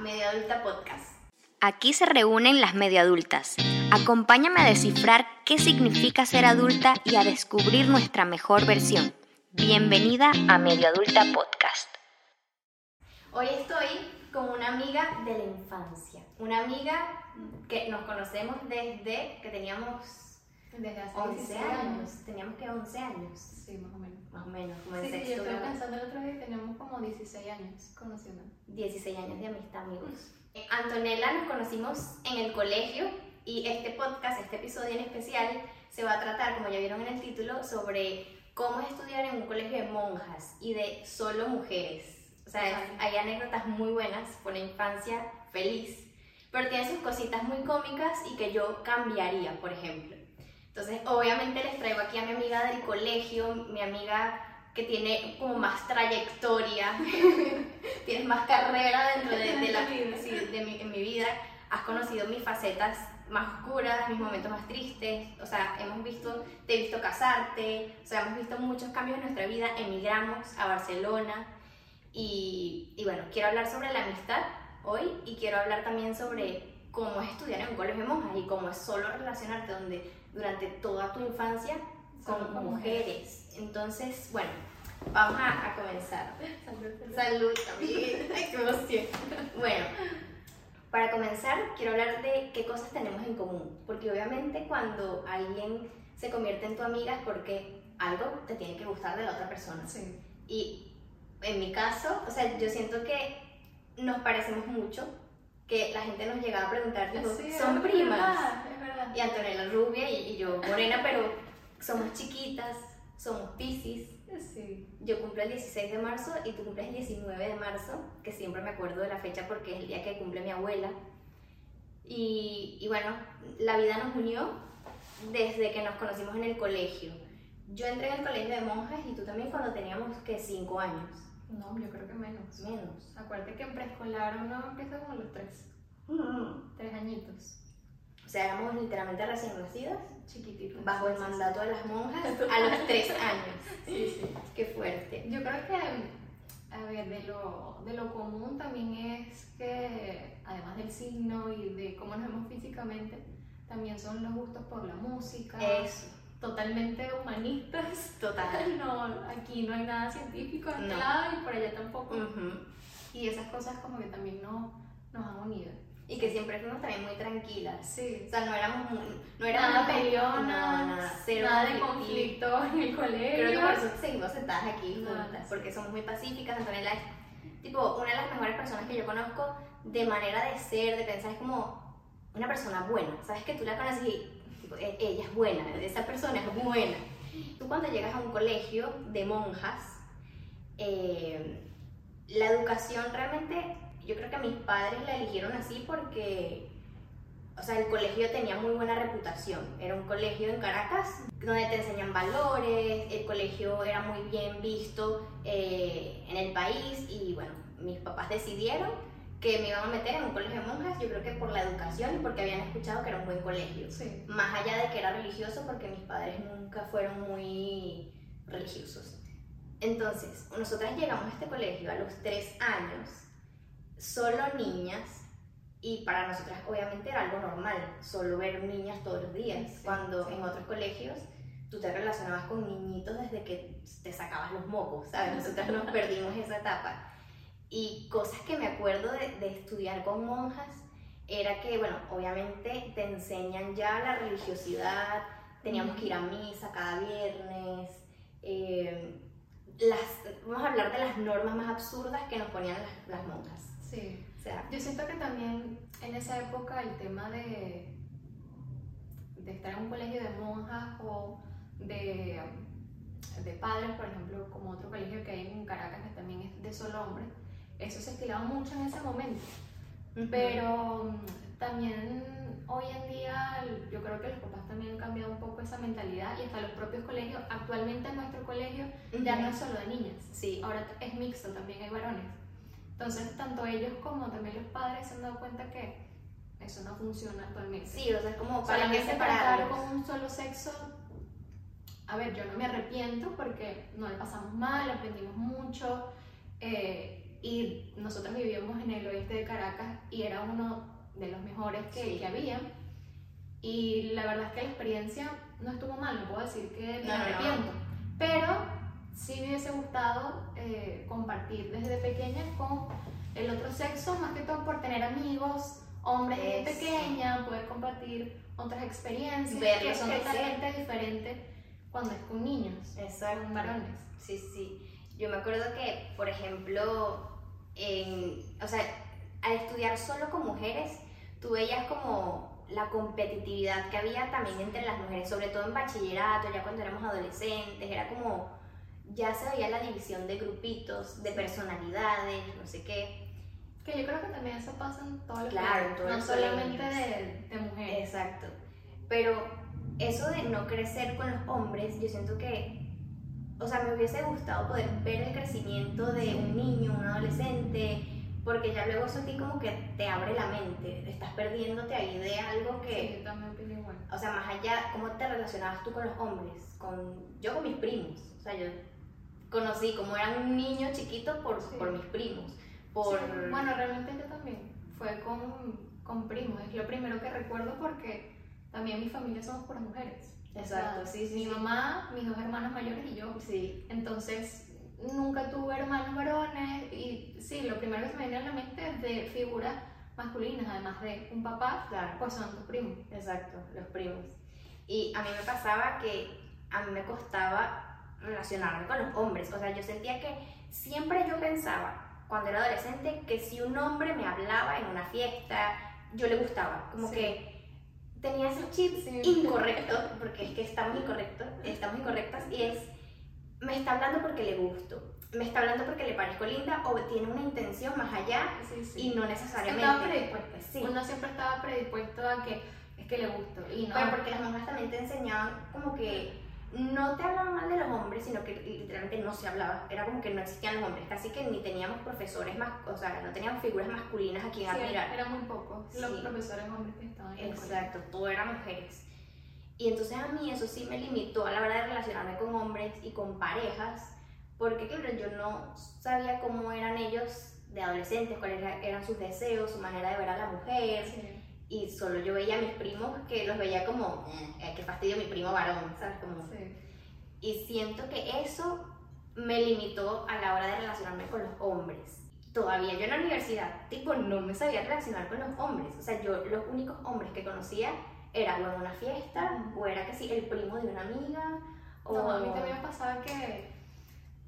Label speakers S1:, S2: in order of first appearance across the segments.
S1: Media Adulta Podcast.
S2: Aquí se reúnen las medio adultas. Acompáñame a descifrar qué significa ser adulta y a descubrir nuestra mejor versión. Bienvenida a Medio Adulta Podcast.
S1: Hoy estoy con una amiga de la infancia. Una amiga que nos conocemos desde que teníamos
S3: Desde hace
S1: 11
S3: 16
S1: años. Teníamos que 11 años.
S3: Sí, más o menos.
S1: Más o menos, como en
S3: Sí, sí, yo
S1: sexto grado.
S3: pensando el otro día teníamos como 16 años conociendo.
S1: 16 años de amistad, amigos. Eh, Antonella nos conocimos en el colegio y este podcast, este episodio en especial, se va a tratar, como ya vieron en el título, sobre cómo es estudiar en un colegio de monjas y de solo mujeres. O sea,
S3: Ajá.
S1: hay anécdotas muy buenas por la infancia feliz, pero tiene sus cositas muy cómicas y que yo cambiaría, por ejemplo. Entonces, obviamente les traigo aquí a mi amiga del colegio, mi amiga que tiene como más trayectoria, tienes más carrera dentro de, de la, de mi, en mi vida, has conocido mis facetas más oscuras, mis momentos más tristes, o sea, hemos visto, te he visto casarte, o sea, hemos visto muchos cambios en nuestra vida, emigramos a Barcelona y, y bueno, quiero hablar sobre la amistad hoy y quiero hablar también sobre cómo es estudiar en un colegio de monjas y cómo es solo relacionarte donde durante toda tu infancia con mujeres. Entonces, bueno, vamos a, a comenzar. Salud también. Ay, qué emoción. Bueno, para comenzar, quiero hablar de qué cosas tenemos en común. Porque obviamente cuando alguien se convierte en tu amiga es porque algo te tiene que gustar de la otra persona.
S3: Sí.
S1: Y en mi caso, o sea, yo siento que nos parecemos mucho, que la gente nos llegaba a preguntar, tipo,
S3: Sí,
S1: son primas.
S3: verdad,
S1: Y Antonella rubia y, y yo morena, pero somos chiquitas, somos piscis.
S3: Sí.
S1: Yo cumplo el 16 de marzo y tú cumples el 19 de marzo, que siempre me acuerdo de la fecha porque es el día que cumple mi abuela. Y, y bueno, la vida nos unió desde que nos conocimos en el colegio. Yo entré en el colegio de monjas y tú también cuando teníamos que 5 años,
S3: No, yo creo que menos.
S1: menos.
S3: Acuérdate que en preescolar uno empieza como a los 3,
S1: O
S3: tres añitos.
S1: Sea, éramos literalmente recién nacidas,
S3: Chiquititos.
S1: bajo el mandato de las monjas a los 3 años.
S3: Sí, sí.
S1: Qué fuerte.
S3: Yo creo que, a ver, de lo, de lo común también es que, además del signo y de cómo nos vemos físicamente, también son los gustos por la música.
S1: Eso,
S3: Totalmente humanistas.
S1: total.
S3: No, aquí no hay nada científico en
S1: No.
S3: lado y por allá tampoco.
S1: Ujú.
S3: Y esas cosas como que también no, nos han unido.
S1: Y que siempre fuimos también muy tranquilas.
S3: Sí.
S1: O sea, no éramos muy, no éramos
S3: Nada peleonas,
S1: nada, nada, cero
S3: nada de conflicto en el colegio.
S1: Creo que por eso seguimos sentadas aquí juntas, porque somos muy pacíficas. Antonella es tipo una de las mejores personas que yo conozco de manera de ser, de pensar, es como una persona buena. Sabes que tú la conoces y tipo, e- ella es buena, esa persona es buena. Tú cuando llegas a un colegio de monjas, eh, la educación realmente, yo creo que mis padres la eligieron así porque, o sea, el colegio tenía muy buena reputación. Era un colegio en Caracas donde te enseñan valores, el colegio era muy bien visto eh, en el país y bueno, mis papás decidieron que me iban a meter en un colegio de monjas, yo creo que por la educación y porque habían escuchado que era un buen colegio.
S3: Sí.
S1: Más allá de que era religioso, porque mis padres nunca fueron muy religiosos. Entonces, nosotras llegamos a este colegio a los tres años, solo niñas, y para nosotras obviamente era algo normal, solo ver niñas todos los días,
S3: Sí,
S1: cuando
S3: sí.
S1: en otros colegios tú te relacionabas con niñitos desde que te sacabas los mocos, ¿sabes? Nosotras nos perdimos esa etapa. Y cosas que me acuerdo de, de estudiar con monjas era que, bueno, obviamente te enseñan ya la religiosidad, teníamos que ir a misa cada viernes, eh, las, vamos a hablar de las normas más absurdas que nos ponían las, las monjas.
S3: Sí.
S1: O sea,
S3: Yo siento que también en esa época el tema de, de estar en un colegio de monjas o de, de padres, por ejemplo, como otro colegio que hay en Caracas que también es de solo hombres, eso se estilaba mucho en ese momento. Pero mm, también hoy en día yo creo que los papás también han cambiado un poco esa mentalidad y hasta los propios colegios, actualmente en nuestro colegio ya no es solo de niñas,
S1: Sí,
S3: ahora es mixto, también hay varones. Entonces, tanto ellos como también los padres se han dado cuenta que eso no funciona actualmente.
S1: sí, o sea, es como para que separarlos.
S3: con un solo sexo, a ver, yo no me arrepiento porque no le pasamos mal, aprendimos mucho, eh, y nosotros vivíamos en el oeste de Caracas y era uno de los mejores que,
S1: Sí.
S3: que había. Y la verdad es que la experiencia no estuvo mal, no puedo decir que me
S1: No, no, no.
S3: arrepiento. Pero sí me hubiese gustado eh, compartir desde pequeña con el otro sexo, más que todo por tener amigos, hombres desde
S1: Eso.
S3: pequeña, poder compartir otras experiencias
S1: Verlos
S3: que son
S1: crecer.
S3: totalmente diferentes cuando es con niños,
S1: Exacto.
S3: con varones.
S1: Sí, sí. Yo me acuerdo que, por ejemplo, en, o sea, al estudiar solo con mujeres, tú veías como la competitividad que había también entre las mujeres, sobre todo en bachillerato, ya cuando éramos adolescentes, era como, ya se veía la división de grupitos, de personalidades, no sé qué.
S3: Que yo creo que también eso pasa en todos los
S1: Claro, todos
S3: no solamente de, de mujeres.
S1: Exacto. Pero eso de no crecer con los hombres, yo siento que, o sea, me hubiese gustado poder ver el crecimiento de un niño, un adolescente, porque ya luego eso a ti como que te abre la mente, estás perdiéndote ahí de algo que,
S3: Sí, yo también igual.
S1: o sea, más allá, ¿cómo te relacionabas tú con los hombres? Con, yo con mis primos, o sea, yo conocí como era un niño chiquito por,
S3: Sí.
S1: por mis primos, por...
S3: Sí, bueno, realmente yo también. Fue con, con primos. Es lo primero que recuerdo porque también mi familia somos puras mujeres. O
S1: Exacto,
S3: sea,
S1: sí, sí,
S3: Mi
S1: sí.
S3: mamá, mis dos hermanos mayores y yo.
S1: Sí,
S3: Entonces, nunca tuve hermanos varones. Y sí, lo primero que se me viene a la mente es de figuras masculinas, además de un papá,
S1: claro.
S3: pues son tus primos.
S1: Exacto, los primos. Y a mí me pasaba que a mí me costaba relacionarme con los hombres. O sea, yo sentía que siempre yo pensaba, cuando era adolescente, que si un hombre me hablaba en una fiesta, yo le gustaba. Como
S3: Sí.
S1: que tenía ese chip
S3: Sí.
S1: incorrecto, porque es que estamos incorrectos, estamos incorrectas, y es, me está hablando porque le gusto. Me está hablando porque le parezco linda o tiene una intención más allá
S3: Sí,
S1: y no
S3: Estaba
S1: necesariamente.
S3: predispuesta.
S1: Sí.
S3: Uno siempre estaba predispuesto a que es que le gusto. Y no.
S1: Pero porque las mamás también te enseñaban como que no te hablaban mal de los hombres, sino que literalmente no se hablaba. Era como que no existían los hombres, casi que ni teníamos profesores más, o sea, no teníamos figuras masculinas a quien
S3: Sí,
S1: admirar.
S3: eran muy pocos los
S1: Sí.
S3: profesores hombres que estaban en.
S1: Exacto, todo eran mujeres. Y entonces a mí eso sí me limitó a la hora de relacionarme con hombres y con parejas, porque claro, yo no sabía cómo eran ellos de adolescentes, cuáles era- eran sus deseos, su manera de ver a la mujer,
S3: Sí.
S1: Y solo yo veía a mis primos que los veía como, eh, qué fastidio mi primo varón, ¿sabes? Como,
S3: Sí.
S1: y siento que eso me limitó a la hora de relacionarme con los hombres. Todavía yo en la universidad, tipo, no me sabía relacionar con los hombres. O sea, yo los únicos hombres que conocía era o en una fiesta, o era que sí, el primo de una amiga, o...
S3: No, a mí también me pasaba que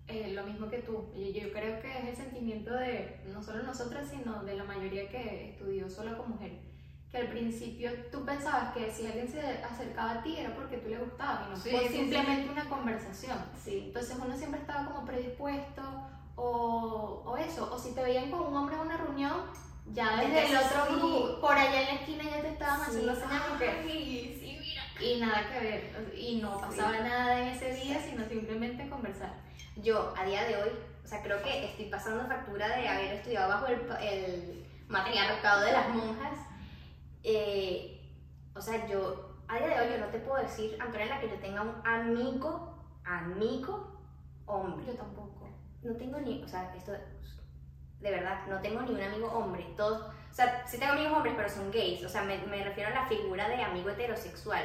S3: eh, lo mismo que tú. Y yo creo que es el sentimiento de no solo nosotras, sino de la mayoría que estudió solo con mujeres. Que al principio tú pensabas que si alguien se acercaba a ti era porque tú le gustabas y no
S1: Sí,
S3: fue
S1: sí, sí.
S3: simplemente una conversación.
S1: Sí,
S3: Entonces uno siempre estaba como predispuesto o, o eso. O si te veían con un hombre en una reunión, ya desde el otro
S1: sí.
S3: grupo, por allá en la esquina ya te estaban
S1: sí.
S3: haciendo señas porque
S1: sí,
S3: y nada que ver, y no pasaba nada en ese día, sino simplemente conversar.
S1: Yo, a día de hoy, o sea, creo que estoy pasando factura de haber estudiado bajo el, el matriarcado de las monjas. Eh, o sea, yo, a día de hoy, yo no te puedo decir, Antonella, que yo tenga un amigo, amigo, hombre.
S3: Yo tampoco.
S1: No tengo ni, o sea, esto, de verdad, no tengo ni un amigo hombre. Todos, o sea, sí tengo amigos hombres, pero son gays. O sea, me, me refiero a la figura de amigo heterosexual.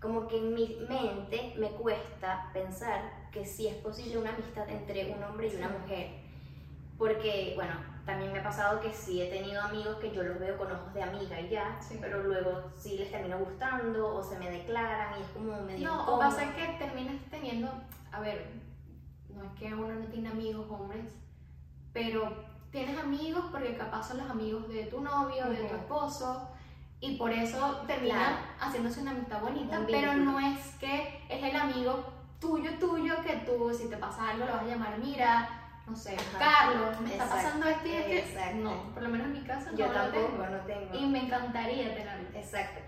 S1: Como que en mi mente me cuesta pensar que sí es posible una amistad entre un hombre y una mujer. Porque, bueno, también me ha pasado que sí he tenido amigos que yo los veo con ojos de amiga y ya,
S3: Sí.
S1: pero luego sí les termino gustando o se me declaran y es como medio
S3: No, o
S1: incómodo.
S3: pasa que terminas teniendo, a ver, no es que uno no tiene amigos hombres, pero tienes amigos porque capaz son los amigos de tu novio, de tu esposo, y por eso termina
S1: Claro.
S3: haciéndose una amistad bonita, pero no es que es el amigo tuyo, tuyo, que tú, si te pasa algo, lo vas a llamar, mira, no sé,
S1: Ajá.
S3: Carlos, me está
S1: Exacto,
S3: pasando esto y es que,
S1: exacto.
S3: no, por lo menos en mi caso
S1: Yo
S3: no lo
S1: tampoco,
S3: tengo.
S1: no tengo.
S3: Y me encantaría tenerlo.
S1: Exacto.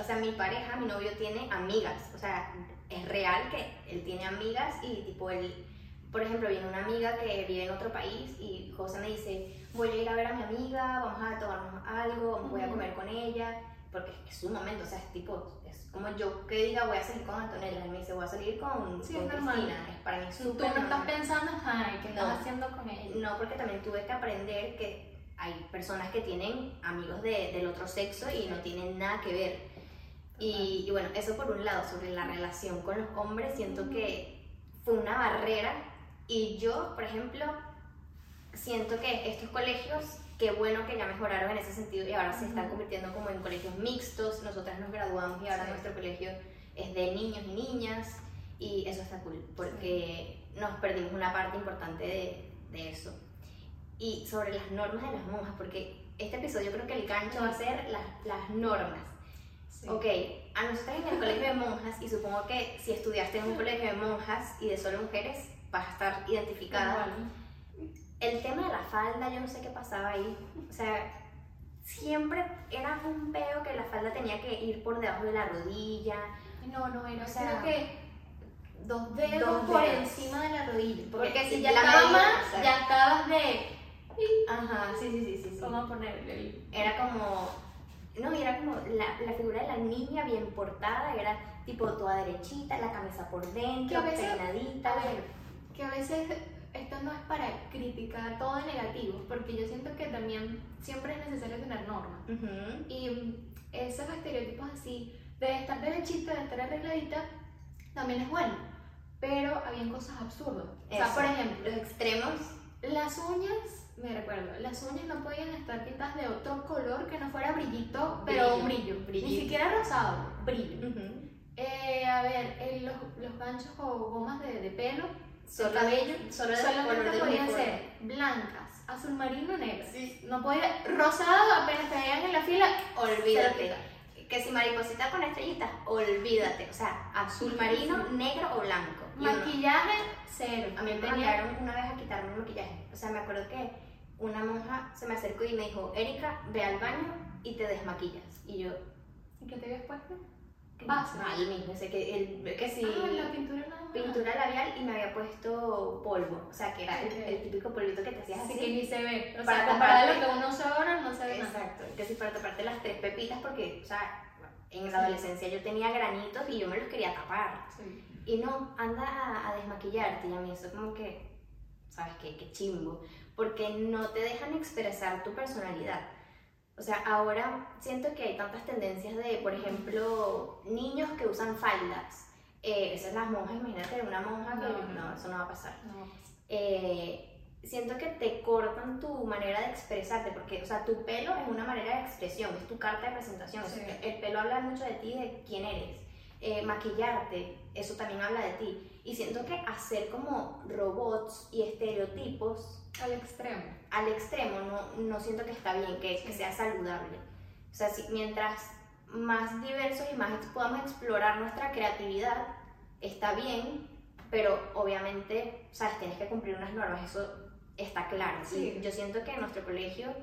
S1: O sea, mi pareja, mi novio tiene amigas. O sea, es real que él tiene amigas y tipo él, por ejemplo, viene una amiga que vive en otro país y José me dice, voy a ir a ver a mi amiga, vamos a tomarnos algo, voy a comer con ella. porque es su momento, o sea, es tipo, como yo que diga voy a salir con Antonella, él me dice voy a salir con,
S3: Sí,
S1: con
S3: es.
S1: Cristina, es para mí es
S3: Tú
S1: súper
S3: no estás
S1: normal.
S3: pensando, ay, ¿qué estás
S1: No.
S3: haciendo con ella?
S1: No, porque también tuve que aprender que hay personas que tienen amigos de- del otro sexo y no tienen nada que ver. Y, y bueno, eso por un lado, sobre la relación con los hombres, siento que fue una barrera. Y yo, por ejemplo, siento que estos colegios, qué bueno que ya mejoraron en ese sentido y ahora se están convirtiendo como en colegios mixtos. Nosotras nos graduamos y ahora
S3: Sí.
S1: nuestro colegio es de niños y niñas y eso está cool porque nos perdimos una parte importante de, de eso. Y sobre las normas de las monjas, porque este episodio creo que el gancho va a ser las, las normas.
S3: Sí.
S1: Ok, a nosotros en el colegio de monjas, y supongo que si estudiaste en un colegio de monjas y de solo mujeres, vas a estar identificada. El tema de la falda, yo no sé qué pasaba ahí. O sea, siempre era un peo que la falda tenía que ir por debajo de la rodilla.
S3: No, no, era
S1: O sea,
S3: creo que dos dedos
S1: dos
S3: por
S1: dedos.
S3: encima de la rodilla.
S1: Porque
S3: Porque, si ya estabas más, ya estabas de.
S1: Ajá, sí, sí, sí, sí. sí.
S3: Vamos a ponerle el.
S1: Era como, no, y era como la, la figura de la niña bien portada, era tipo toda derechita, la camisa por
S3: Que
S1: dentro,
S3: a veces-
S1: peinadita.
S3: A ver, que a veces esto no es para criticar todo de negativo, porque yo siento que también siempre es necesario tener normas.
S1: Ujú.
S3: Y mm, esos estereotipos así, de estar derechita, de estar arregladita, también es bueno. Pero habían cosas absurdas. O sea,
S1: Eso.
S3: por ejemplo,
S1: Los extremos,
S3: las uñas, me recuerdo, las uñas no podían estar pintadas de otro color que no fuera brillito, pero un brillo.
S1: Brillito.
S3: Ni siquiera rosado, brillo.
S1: ujú.
S3: Eh, a ver, eh, los, los ganchos o gomas de, de pelo,
S1: solo,
S3: el cabello,
S1: solo
S3: solamente podían ser blancas, azul marino, negras.
S1: Sí.
S3: No podía, rosado apenas te veían en la fila,
S1: Olvídate. Que si mariposita con estrellitas, olvídate. O sea, azul marino, negro o blanco.
S3: Maquillaje, cero.
S1: A mí me mandaron una vez a quitarme el maquillaje. O sea, me acuerdo que una monja se me acercó y me dijo, Erika, ve al baño y te desmaquillas. Y yo,
S3: ¿Y qué te habías puesto?
S1: ¿Qué
S3: Base.
S1: Mal mismo, sé que, el, que sí,
S3: Ah, la pintura nada más.
S1: pintura labial y me había puesto polvo. O sea, que era el, típico polvito que te hacías
S3: Así
S1: así.
S3: que ni se ve. O
S1: Para
S3: sea, comparado a lo que uno usa ahora, no se ve nada.
S1: Exacto, que si para taparte las tres pepitas porque, o sea, en la adolescencia yo tenía granitos y yo me los quería tapar.
S3: Sí.
S1: Y no, anda a, a desmaquillarte y a mí eso como que, ¿sabes qué? Qué chimbo. Porque no te dejan expresar tu personalidad. O sea, ahora siento que hay tantas tendencias de, por ejemplo, niños que usan faldas. Eh, esas las monjas, imagínate una monja que
S3: No, no.
S1: no, eso no va a pasar.
S3: No,
S1: Eh, siento que te cortan tu manera de expresarte, porque, o sea, tu pelo es una manera de expresión, es tu carta de presentación.
S3: Sí.
S1: o sea, el pelo habla mucho de ti, de quién eres. Eh, maquillarte, eso también habla de ti. Y siento que hacer como robots y estereotipos
S3: al extremo.
S1: al extremo no, no siento que está bien, que, que sea saludable. O sea, si, mientras más diversos y más podamos explorar nuestra creatividad, está bien, pero obviamente, sabes, tienes que cumplir unas normas, eso está claro.
S3: Sí.
S1: Y yo siento que en nuestro colegio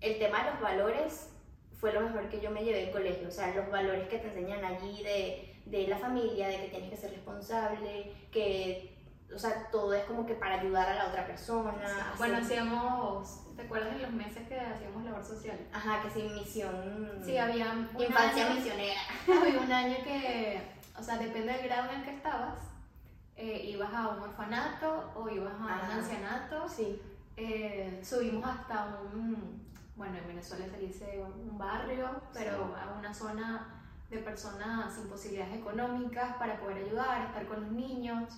S1: el tema de los valores fue lo mejor que yo me llevé del colegio, o sea, los valores que te enseñan allí de, de la familia, de que tienes que ser responsable, que, o sea, todo es como que para ayudar a la otra persona. hacer-
S3: Bueno, hacíamos, ¿te acuerdas de los meses que hacíamos labor social?
S1: Ajá, que sin misión.
S3: Sí, había un
S1: Infancia
S3: año-
S1: misionera.
S3: Había un año que, o sea, depende del grado en el que estabas, eh, ibas a un orfanato o ibas a un
S1: Ajá.
S3: ancianato.
S1: Sí.
S3: Eh, subimos hasta un, bueno, en Venezuela se dice un barrio, pero a una zona de personas sin posibilidades económicas para poder ayudar, estar con los niños.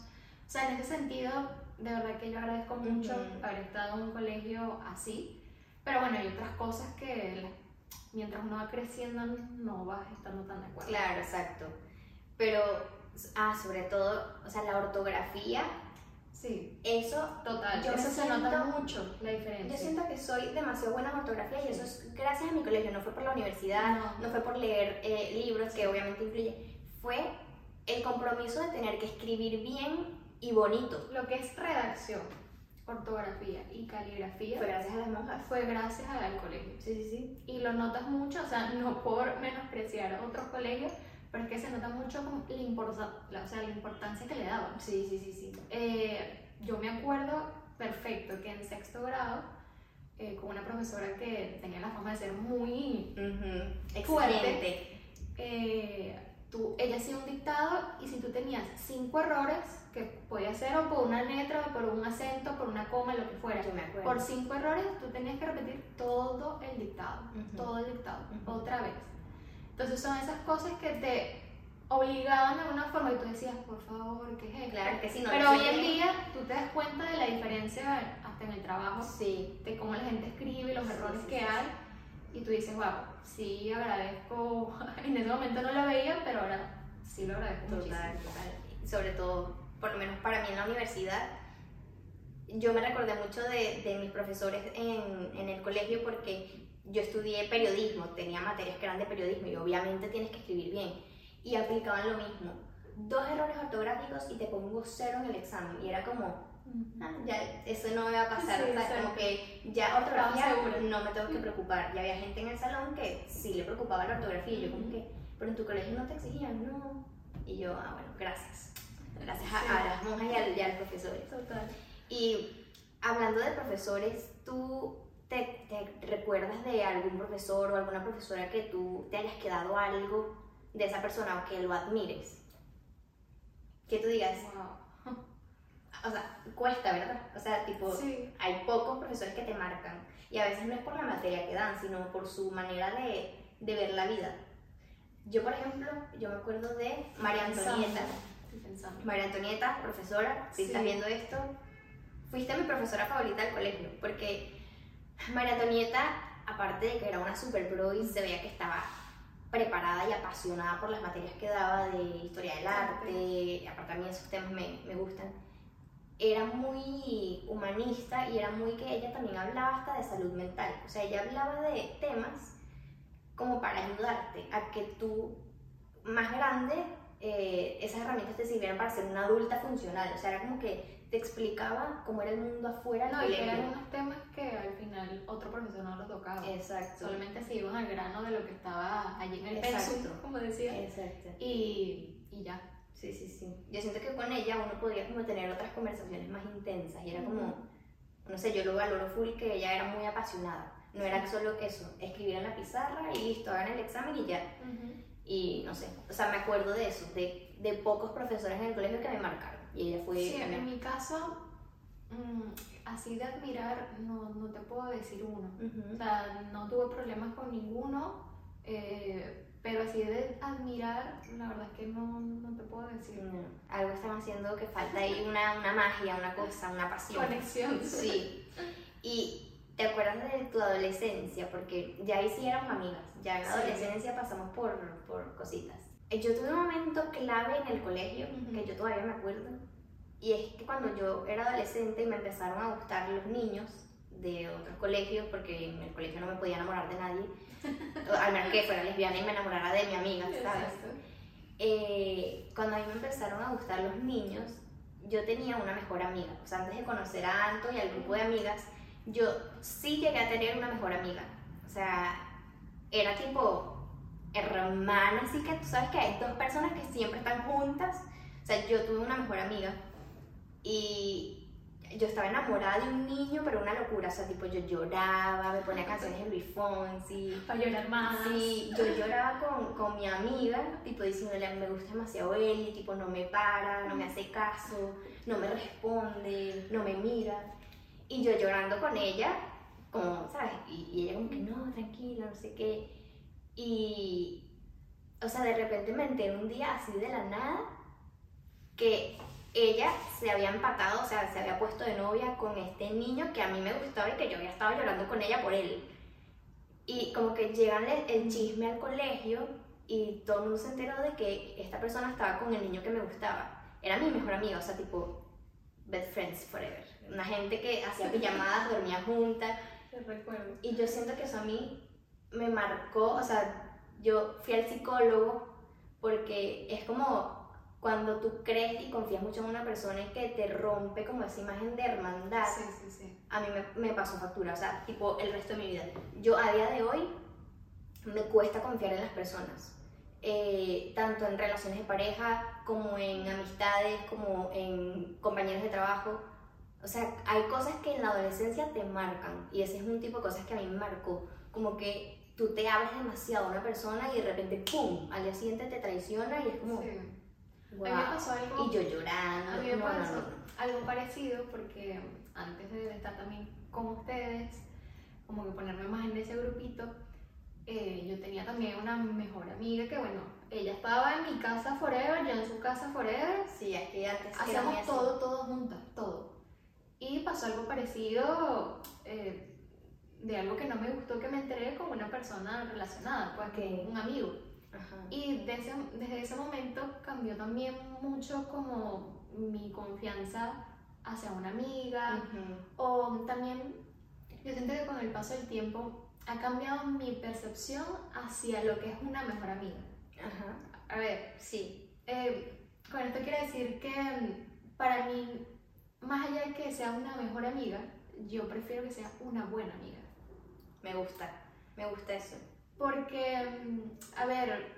S3: O sea, en ese sentido, de verdad que yo agradezco mucho
S1: Ujú.
S3: haber estado en un colegio así. Pero bueno, hay otras cosas que mientras uno va creciendo no vas estando tan de acuerdo.
S1: Claro, exacto. Pero, ah, sobre todo, o sea, la ortografía,
S3: Sí,
S1: eso,
S3: total.
S1: Yo
S3: Eso se nota
S1: siento-
S3: mucho la diferencia.
S1: yo siento que soy demasiado buena en ortografía y eso es gracias a mi colegio, no fue por la universidad,
S3: No.
S1: no, fue por leer eh, libros, que obviamente influye, fue el compromiso de tener que escribir bien y bonito.
S3: Lo que es redacción, ortografía y caligrafía
S1: Fue gracias a las monjas.
S3: fue gracias al colegio.
S1: Sí, sí, sí.
S3: Y lo notas mucho, o sea, no por menospreciar otros colegios, pero es que se nota mucho como la, importa- la- o sea, la importancia que le daban.
S1: Sí, sí, sí, sí.
S3: Eh, yo me acuerdo perfecto que en sexto grado eh, con una profesora que tenía la fama de ser muy
S1: Ujú,
S3: Fuerte.
S1: Exigente.
S3: eh, tú, ella hacía un dictado y si tú tenías cinco errores, que podía ser o por una letra, o por un acento, por una coma, lo que fuera,
S1: Yo me acuerdo.
S3: por cinco errores tú tenías que repetir todo el dictado,
S1: Ujú.
S3: todo el dictado,
S1: Ujú.
S3: otra vez. Entonces son esas cosas que te obligaban de alguna forma y tú decías, por favor, ¿qué es esto?
S1: Claro que sí, no
S3: Pero hoy en día tú te das cuenta de la diferencia hasta en el trabajo,
S1: Sí,
S3: de cómo la gente escribe, los
S1: Sí,
S3: errores
S1: sí,
S3: que hay, y tú dices, wow, sí agradezco, en ese momento no lo veía, pero ahora sí lo agradezco
S1: total,
S3: muchísimo.
S1: total. Sobre todo, por lo menos para mí en la universidad, yo me recordé mucho de, de mis profesores en, en el colegio porque yo estudié periodismo, tenía materias que eran de periodismo y obviamente tienes que escribir bien. Y aplicaban lo mismo. Dos errores ortográficos y te pongo cero en el examen. Y era como, Ah, ya eso no me va a pasar,
S3: Sí,
S1: o sea,
S3: exacto.
S1: como que ya ortografía no me tengo que preocupar. Ya había gente en el salón que sí le preocupaba la ortografía y yo como que, pero en tu colegio no te exigían, no. Y yo, ah, bueno, gracias. Gracias a,
S3: Sí.
S1: a las monjas y, al- y a los profesores.
S3: Total.
S1: Y hablando de profesores, ¿tú te, te recuerdas de algún profesor o alguna profesora que tú te hayas quedado algo de esa persona o que lo admires? Que tú digas,
S3: Wow.
S1: o sea, cuesta, ¿verdad? O sea, tipo,
S3: Sí.
S1: hay pocos profesores que te marcan. Y a veces no es por la materia que dan, sino por su manera de, de ver la vida. Yo, por ejemplo, yo me acuerdo de María Antonieta.
S3: Pensando.
S1: María Antonieta, profesora, si
S3: Sí.
S1: estás viendo esto, fuiste mi profesora favorita del colegio, porque María Antonieta, aparte de que era una super pro y se veía que estaba preparada y apasionada por las materias que daba de historia del arte, aparte a mí esos temas me, me gustan, era muy humanista y era muy que ella también hablaba hasta de salud mental, o sea, ella hablaba de temas como para ayudarte a que tú más grande eh, esas herramientas te sirvieran para ser una adulta funcional, o sea, era como que te explicaba cómo era el mundo afuera
S3: No, y eran unos temas que al final otro profesor no los tocaba.
S1: Exacto.
S3: Solamente se iban al grano de lo que estaba allí en el
S1: Exacto.
S3: como decía.
S1: Exacto.
S3: Y, y ya.
S1: Sí, sí, sí. Yo siento que con ella uno podía como tener otras conversaciones más intensas y era como, no sé, yo lo valoro full que ella era muy apasionada. No era solo eso, escribir en la pizarra y listo, hagan el examen y ya. Y no sé, o sea, me acuerdo de eso, de, de pocos profesores en el colegio que me marcaron. Y ella fue...
S3: Sí,
S1: una-
S3: en mi caso, mm, así de admirar, no, no te puedo decir uno. O sea, no tuve problemas con ninguno, eh, pero así de admirar, la verdad es que no, no te puedo decir.
S1: No, algo están haciendo que falta ahí una, una magia, una cosa, una pasión.
S3: Conexión.
S1: Sí. Y te acuerdas de tu adolescencia, porque ya ahí sí éramos amigas, ya en la
S3: Sí.
S1: adolescencia pasamos por, por cositas. Eh, Yo tuve un momento clave en el colegio,
S3: Ujú.
S1: que yo todavía me acuerdo, y es que cuando yo era adolescente y me empezaron a gustar los niños de otros colegios, porque en el colegio no me podía enamorar de nadie, al menos que fuera lesbiana y me enamorara de mi amiga, ¿sabes? Eh, cuando a mí me empezaron a gustar los niños, yo tenía una mejor amiga. O sea, antes de conocer a Anto y al grupo de amigas, yo sí llegué a tener una mejor amiga. O sea, era tipo hermana, así que tú sabes que hay dos personas que siempre están juntas. O sea, yo tuve una mejor amiga y yo estaba enamorada de un niño, pero una locura. O sea, tipo, yo lloraba, me ponía canciones de Luis Fonsi.
S3: Para llorar más.
S1: Sí, yo lloraba con, con mi amiga, tipo diciéndole, me gusta demasiado él, y tipo no me para, no me hace caso, no me responde, no me mira. Y yo llorando con ella, como, ¿sabes? Y, y ella como que, no, tranquila, no sé qué. Y, o sea, de repente me enteré un día así de la nada que ella se había empatado, o sea, se había puesto de novia con este niño que a mí me gustaba y que yo había estado llorando con ella por él. Y como que llegan el, chisme al colegio y todo el mundo se enteró de que esta persona estaba con el niño que me gustaba. Era mi mejor amiga, o sea, tipo, best friends forever. Una gente que hacía pijamadas, dormía juntas.
S3: Te recuerdo.
S1: Y yo siento que eso a mí me marcó, o sea, yo fui al psicólogo porque es como cuando tú crees y confías mucho en una persona y que te rompe como esa imagen de hermandad
S3: Sí, sí, sí.
S1: a mí me, me pasó factura, o sea, tipo el resto de mi vida. Yo a día de hoy me cuesta confiar en las personas, eh, tanto en relaciones de pareja como en amistades, como en compañeros de trabajo. O sea, hay cosas que en la adolescencia te marcan y ese es un tipo de cosas que a mí me marcó, como que tú te abres demasiado a una persona y de repente, ¡pum!, al día siguiente te traiciona y es como,
S3: Sí.
S1: "Guau".
S3: A mí me pasó algo-
S1: y yo llorando,
S3: A mí me
S1: no, no,
S3: pasó
S1: no.
S3: algo parecido porque antes de estar también con ustedes, como que ponerme más en ese grupito, eh, yo tenía también una mejor amiga que, bueno, ella estaba en mi casa forever, yo en su casa forever,
S1: Sí, es que antes
S3: hacíamos todo, todo juntas, todo. Y pasó algo parecido eh, de algo que no me gustó que me enteré con una persona relacionada, pues que
S1: Ok.
S3: un amigo.
S1: Ajá.
S3: Y desde, desde ese momento cambió también mucho como mi confianza hacia una amiga o también yo siento que con el paso del tiempo ha cambiado mi percepción hacia lo que es una mejor amiga.
S1: Ajá.
S3: A ver,
S1: Sí.
S3: eh, con esto quiero decir que para mí, más allá de que sea una mejor amiga, yo prefiero que sea una buena amiga.
S1: Me gusta, me gusta eso.
S3: Porque, a ver,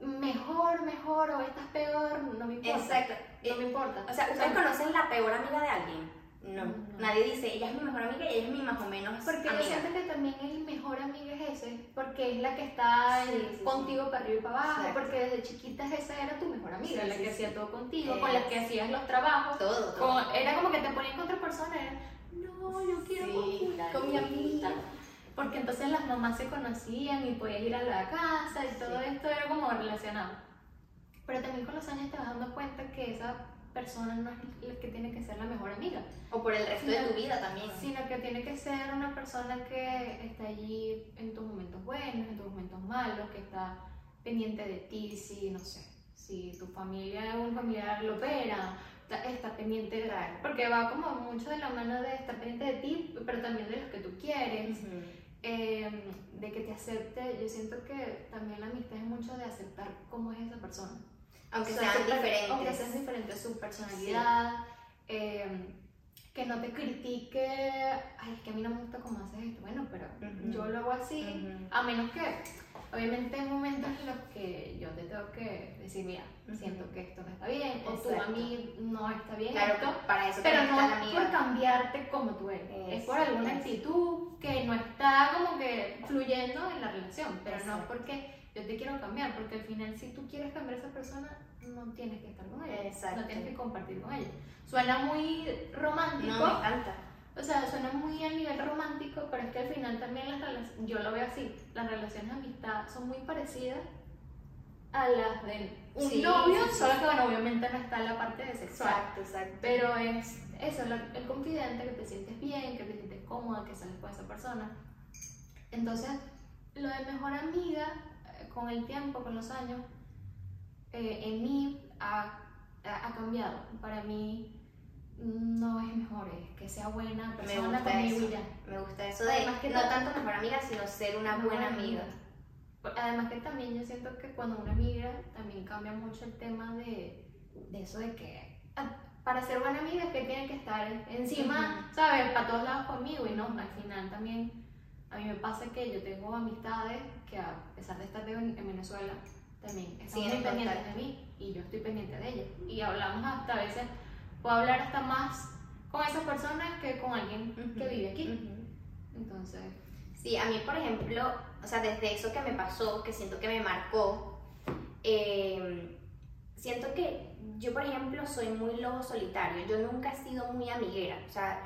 S3: mejor, mejor o estás peor, no me importa.
S1: Exacto.
S3: No me importa.
S1: O sea, ¿ustedes conocen la peor amiga de alguien? No.
S3: No.
S1: Nadie dice, ella es mi mejor amiga y ella es mi más o menos
S3: Porque yo
S1: amiga.
S3: siento que también el mejor amiga es ese, porque es la que está
S1: Sí,
S3: eh,
S1: sí, sí.
S3: contigo para arriba y para abajo,
S1: Exacto.
S3: porque desde chiquita esa era tu mejor amiga, la que hacía todo contigo, con la que hacías los trabajos.
S1: Todo, todo.
S3: Con- era como que te ponían con otra persona, era, no, yo quiero
S1: Sí,
S3: con fulanita".
S1: con mi amiga.
S3: Porque entonces las mamás se conocían y podías ir a la casa y todo
S1: Sí.
S3: esto era como relacionado. Pero también con los años te vas dando cuenta que esa persona no es la que tiene que ser la mejor amiga,
S1: O por el resto de tu vida también.
S3: sino que tiene que ser una persona que está allí en tus momentos buenos, en tus momentos malos, que está pendiente de ti, si, no sé, si tu familia es un familiar lo opera, está, pendiente de...
S1: Claro.
S3: Porque va como mucho de la mano de estar pendiente de ti, pero también de los que tú quieres,
S1: Ujú.
S3: Eh, de que te acepte. Yo siento que también la amistad es mucho de aceptar cómo es esa persona.
S1: Aunque
S3: O sea,
S1: sean diferentes.
S3: Aunque sean diferentes, su personalidad, eh, que no te critique, ay, es que a mí no me gusta cómo haces esto. Bueno, pero yo lo hago así, a menos que, obviamente, hay momentos en los que yo te tengo que decir, mira, siento que esto no está bien, o tú a mí no está bien
S1: Claro,
S3: esto.
S1: para eso
S3: Pero no es por cambiarte como tú eres, es por alguna actitud que no está como que fluyendo en la relación, pero no
S1: Exacto.
S3: porque yo te quiero cambiar, porque al final si tú quieres cambiar a esa persona, no tienes que estar con ella,
S1: Exacto.
S3: no tienes que compartir con ella. Suena muy romántico,
S1: No, me encanta.
S3: O sea, suena muy a nivel romántico, pero es que al final también las relaciones, yo lo veo así, las relaciones de amistad son muy parecidas a las de un
S1: Sí,
S3: novio,
S1: sí, sí.
S3: solo que bueno, obviamente no está la parte de sexual.
S1: Exacto, exacto.
S3: Pero es eso, el confidente, que te sientes bien, que te sientes cómoda, que sales con esa persona. Entonces, lo de mejor amiga, eh, con el tiempo, con los años, eh, en mí ha- ha cambiado. Para mí no es mejor, es que sea buena
S1: me
S3: persona
S1: gusta
S3: conmigo
S1: eso. Me gusta eso de
S3: Además que
S1: no tanto mejor amiga, sino ser una buena amiga.
S3: Además que también yo siento que cuando una amiga también cambia mucho el tema de, de eso de que ah, para ser buena amiga es que tiene que estar encima, ¿sabes? Para todos lados conmigo y no, al final también a mí me pasa que yo tengo amistades que a pesar de estar en Venezuela también están muy
S1: en
S3: pendientes de mí y yo estoy pendiente de ellas y hablamos hasta a veces, puedo hablar hasta más con esas personas que con alguien que vive aquí. Entonces,
S1: Sí, a mí, por ejemplo, o sea, desde eso que me pasó, que siento que me marcó, eh, siento que yo, por ejemplo, soy muy lobo solitario. Yo nunca he sido muy amiguera. O sea,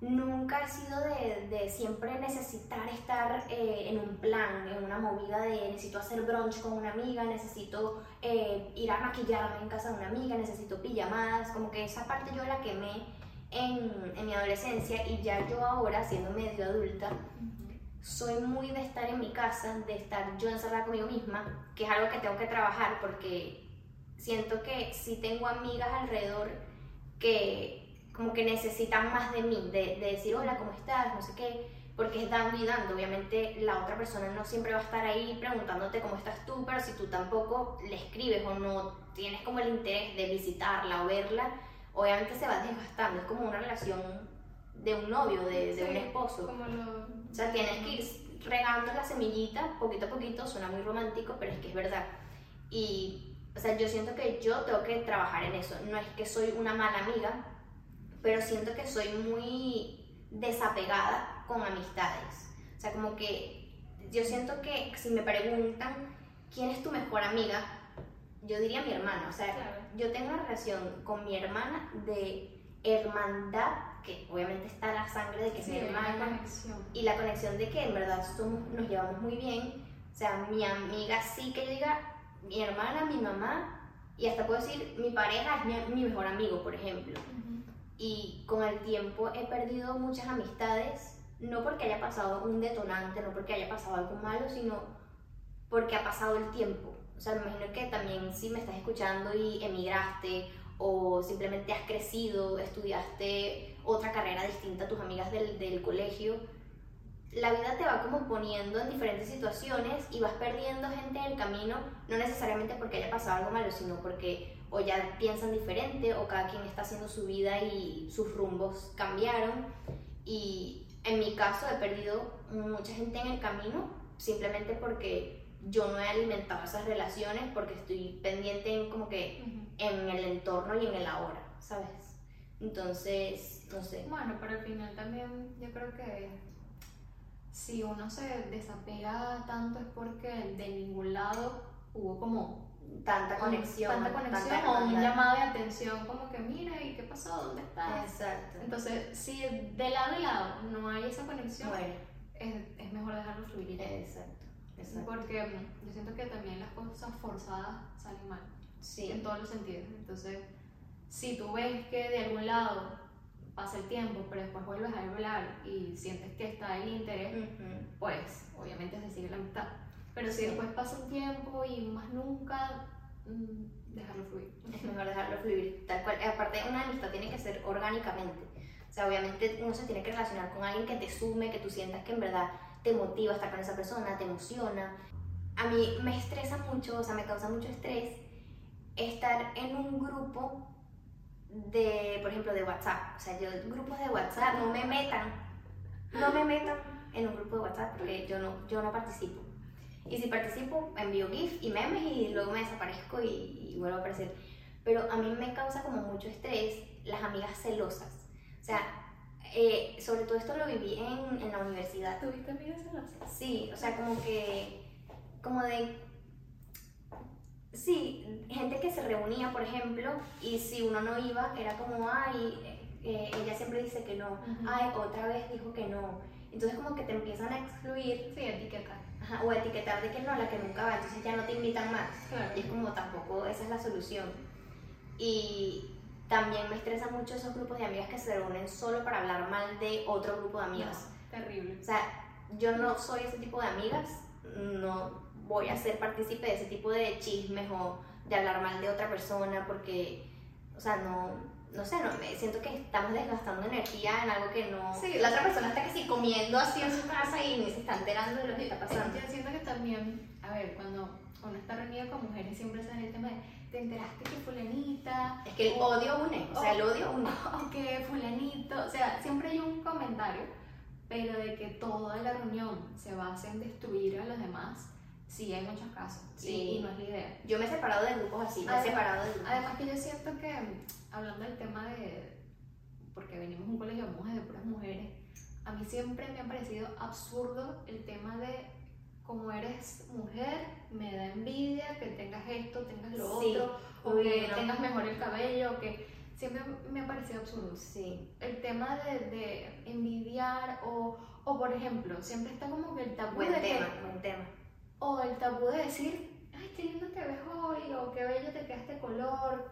S1: nunca he sido de, de siempre necesitar estar eh, en un plan, en una movida de necesito hacer brunch con una amiga, necesito eh, ir a maquillarme en casa de una amiga, necesito pijamadas. Como que esa parte yo la quemé en, en mi adolescencia y ya yo ahora, siendo medio adulta, soy muy de estar en mi casa, de estar yo encerrada conmigo misma, que es algo que tengo que trabajar porque siento que sí tengo amigas alrededor que como que necesitan más de mí, de, de decir hola, ¿cómo estás? No sé qué, porque es dando y dando. Obviamente la otra persona no siempre va a estar ahí preguntándote cómo estás tú, pero si tú tampoco le escribes o no tienes como el interés de visitarla o verla, obviamente se va desgastando. Es como una relación de un novio, de, de un
S3: Sí,
S1: esposo.
S3: como lo...
S1: O sea, tienes que ir regando la semillita poquito a poquito, suena muy romántico, pero es que es verdad. Y, o sea, yo siento que yo tengo que trabajar en eso. No es que soy una mala amiga, pero siento que soy muy desapegada con amistades. O sea, como que yo siento que si me preguntan quién es tu mejor amiga, yo diría mi hermana. O sea,
S3: Claro.
S1: yo tengo una relación con mi hermana de hermandad, que obviamente está la sangre de que es
S3: Sí,
S1: mi
S3: hay una
S1: hermana, y la conexión de que en verdad somos, nos llevamos muy bien. O sea, mi amiga sí que yo diga, mi hermana, mi mamá, y hasta puedo decir, mi pareja es mi, mi mejor amigo, por ejemplo. Y con el tiempo he perdido muchas amistades, no porque haya pasado un detonante, no porque haya pasado algo malo, sino porque ha pasado el tiempo. O sea, me imagino que también si me estás escuchando y emigraste o simplemente has crecido, estudiaste otra carrera distinta a tus amigas del, del colegio, la vida te va como poniendo en diferentes situaciones y vas perdiendo gente en el camino, no necesariamente porque haya pasado algo malo, sino porque o ya piensan diferente o cada quien está haciendo su vida y sus rumbos cambiaron. Y en mi caso he perdido mucha gente en el camino simplemente porque yo no he alimentado esas relaciones, porque estoy pendiente en como que en el entorno y en el ahora, ¿sabes? Entonces, no sé.
S3: Bueno, pero al final también yo creo que si uno se desapega tanto es porque de ningún lado hubo como
S1: Tanta conexión.
S3: tanta conexión
S1: tanta
S3: o un llamado de atención como que mira y qué pasó, dónde estás.
S1: Exacto.
S3: Entonces, si de lado y lado no hay esa conexión,
S1: Bueno,
S3: es, es mejor dejarlo fluir ya.
S1: exacto. Exacto.
S3: Porque mm, yo siento que también las cosas forzadas salen mal, en
S1: Sí.
S3: todos los sentidos. Entonces, si tú ves que de algún lado pasa el tiempo, pero después vuelves a hablar y sientes que está el interés, pues obviamente se sigue la amistad. Pero si después pasa un tiempo y más nunca, mm, dejarlo fluir.
S1: Es mejor dejarlo fluir, tal cual. Aparte, una amistad tiene que ser orgánicamente. O sea, obviamente uno se tiene que relacionar con alguien que te sume, que tú sientas que en verdad te motiva estar con esa persona, te emociona. A mí me estresa mucho, o sea, me causa mucho estrés estar en un grupo de, por ejemplo, de WhatsApp. O sea, yo, grupos de WhatsApp, no me metan, no me metan en un grupo de WhatsApp porque yo no, yo no participo. Y si participo, envío GIF y memes y luego me desaparezco y, y vuelvo a aparecer. Pero a mí me causa como mucho estrés las amigas celosas. O sea, eh, sobre todo esto lo viví en, en la universidad.
S3: ¿Tuviste amigas celosas?
S1: Sí, o sea, como que, como de, sí, gente que se reunía, por ejemplo, y si uno no iba, era como, ay, eh, eh, ella siempre dice que no, ay, otra vez dijo que no. Entonces como que te empiezan a excluir
S3: Sí, etiqueta.
S1: Ajá, o etiquetar de que no, la que nunca va, entonces ya no te invitan más.
S3: Claro.
S1: Y es como tampoco esa es la solución. Y también me estresa mucho esos grupos de amigas que se reúnen solo para hablar mal de otro grupo de amigas.
S3: No, terrible.
S1: O sea, yo no soy ese tipo de amigas, no voy a ser partícipe de ese tipo de chismes o de hablar mal de otra persona porque, o sea, no, no sé, no, me siento que estamos desgastando energía en algo que no...
S3: Sí.
S1: la otra persona está que sí comiendo así en su casa y ni se está enterando de lo que está pasando.
S3: Yo siento que también, a ver, cuando uno está reunido con mujeres siempre sale el tema de, te enteraste que fulanita,
S1: Es que el odio une, o sea, el odio une.
S3: o que fulanito, o sea, siempre hay un comentario, pero de que toda la reunión se basa en destruir a los demás, sí hay muchos casos,
S1: Sí.
S3: y, no es la idea.
S1: Yo me he separado de grupos así, me he
S3: Además-
S1: separado de grupos.
S3: Además que yo siento que, hablando del tema de, porque venimos de un colegio de monjas de puras mujeres, a mí siempre me ha parecido absurdo el tema de como eres mujer, me da envidia que tengas esto, tengas lo
S1: Sí.
S3: otro, o que
S1: no.
S3: tengas mejor el cabello, que siempre me ha parecido absurdo.
S1: Sí,
S3: El tema de, de envidiar o, o, por ejemplo, siempre está como que el tabú
S1: buen
S3: de
S1: tema,
S3: que,
S1: buen tema.
S3: O el tabú de decir, ay, qué lindo te ves hoy, o qué bello te queda este color.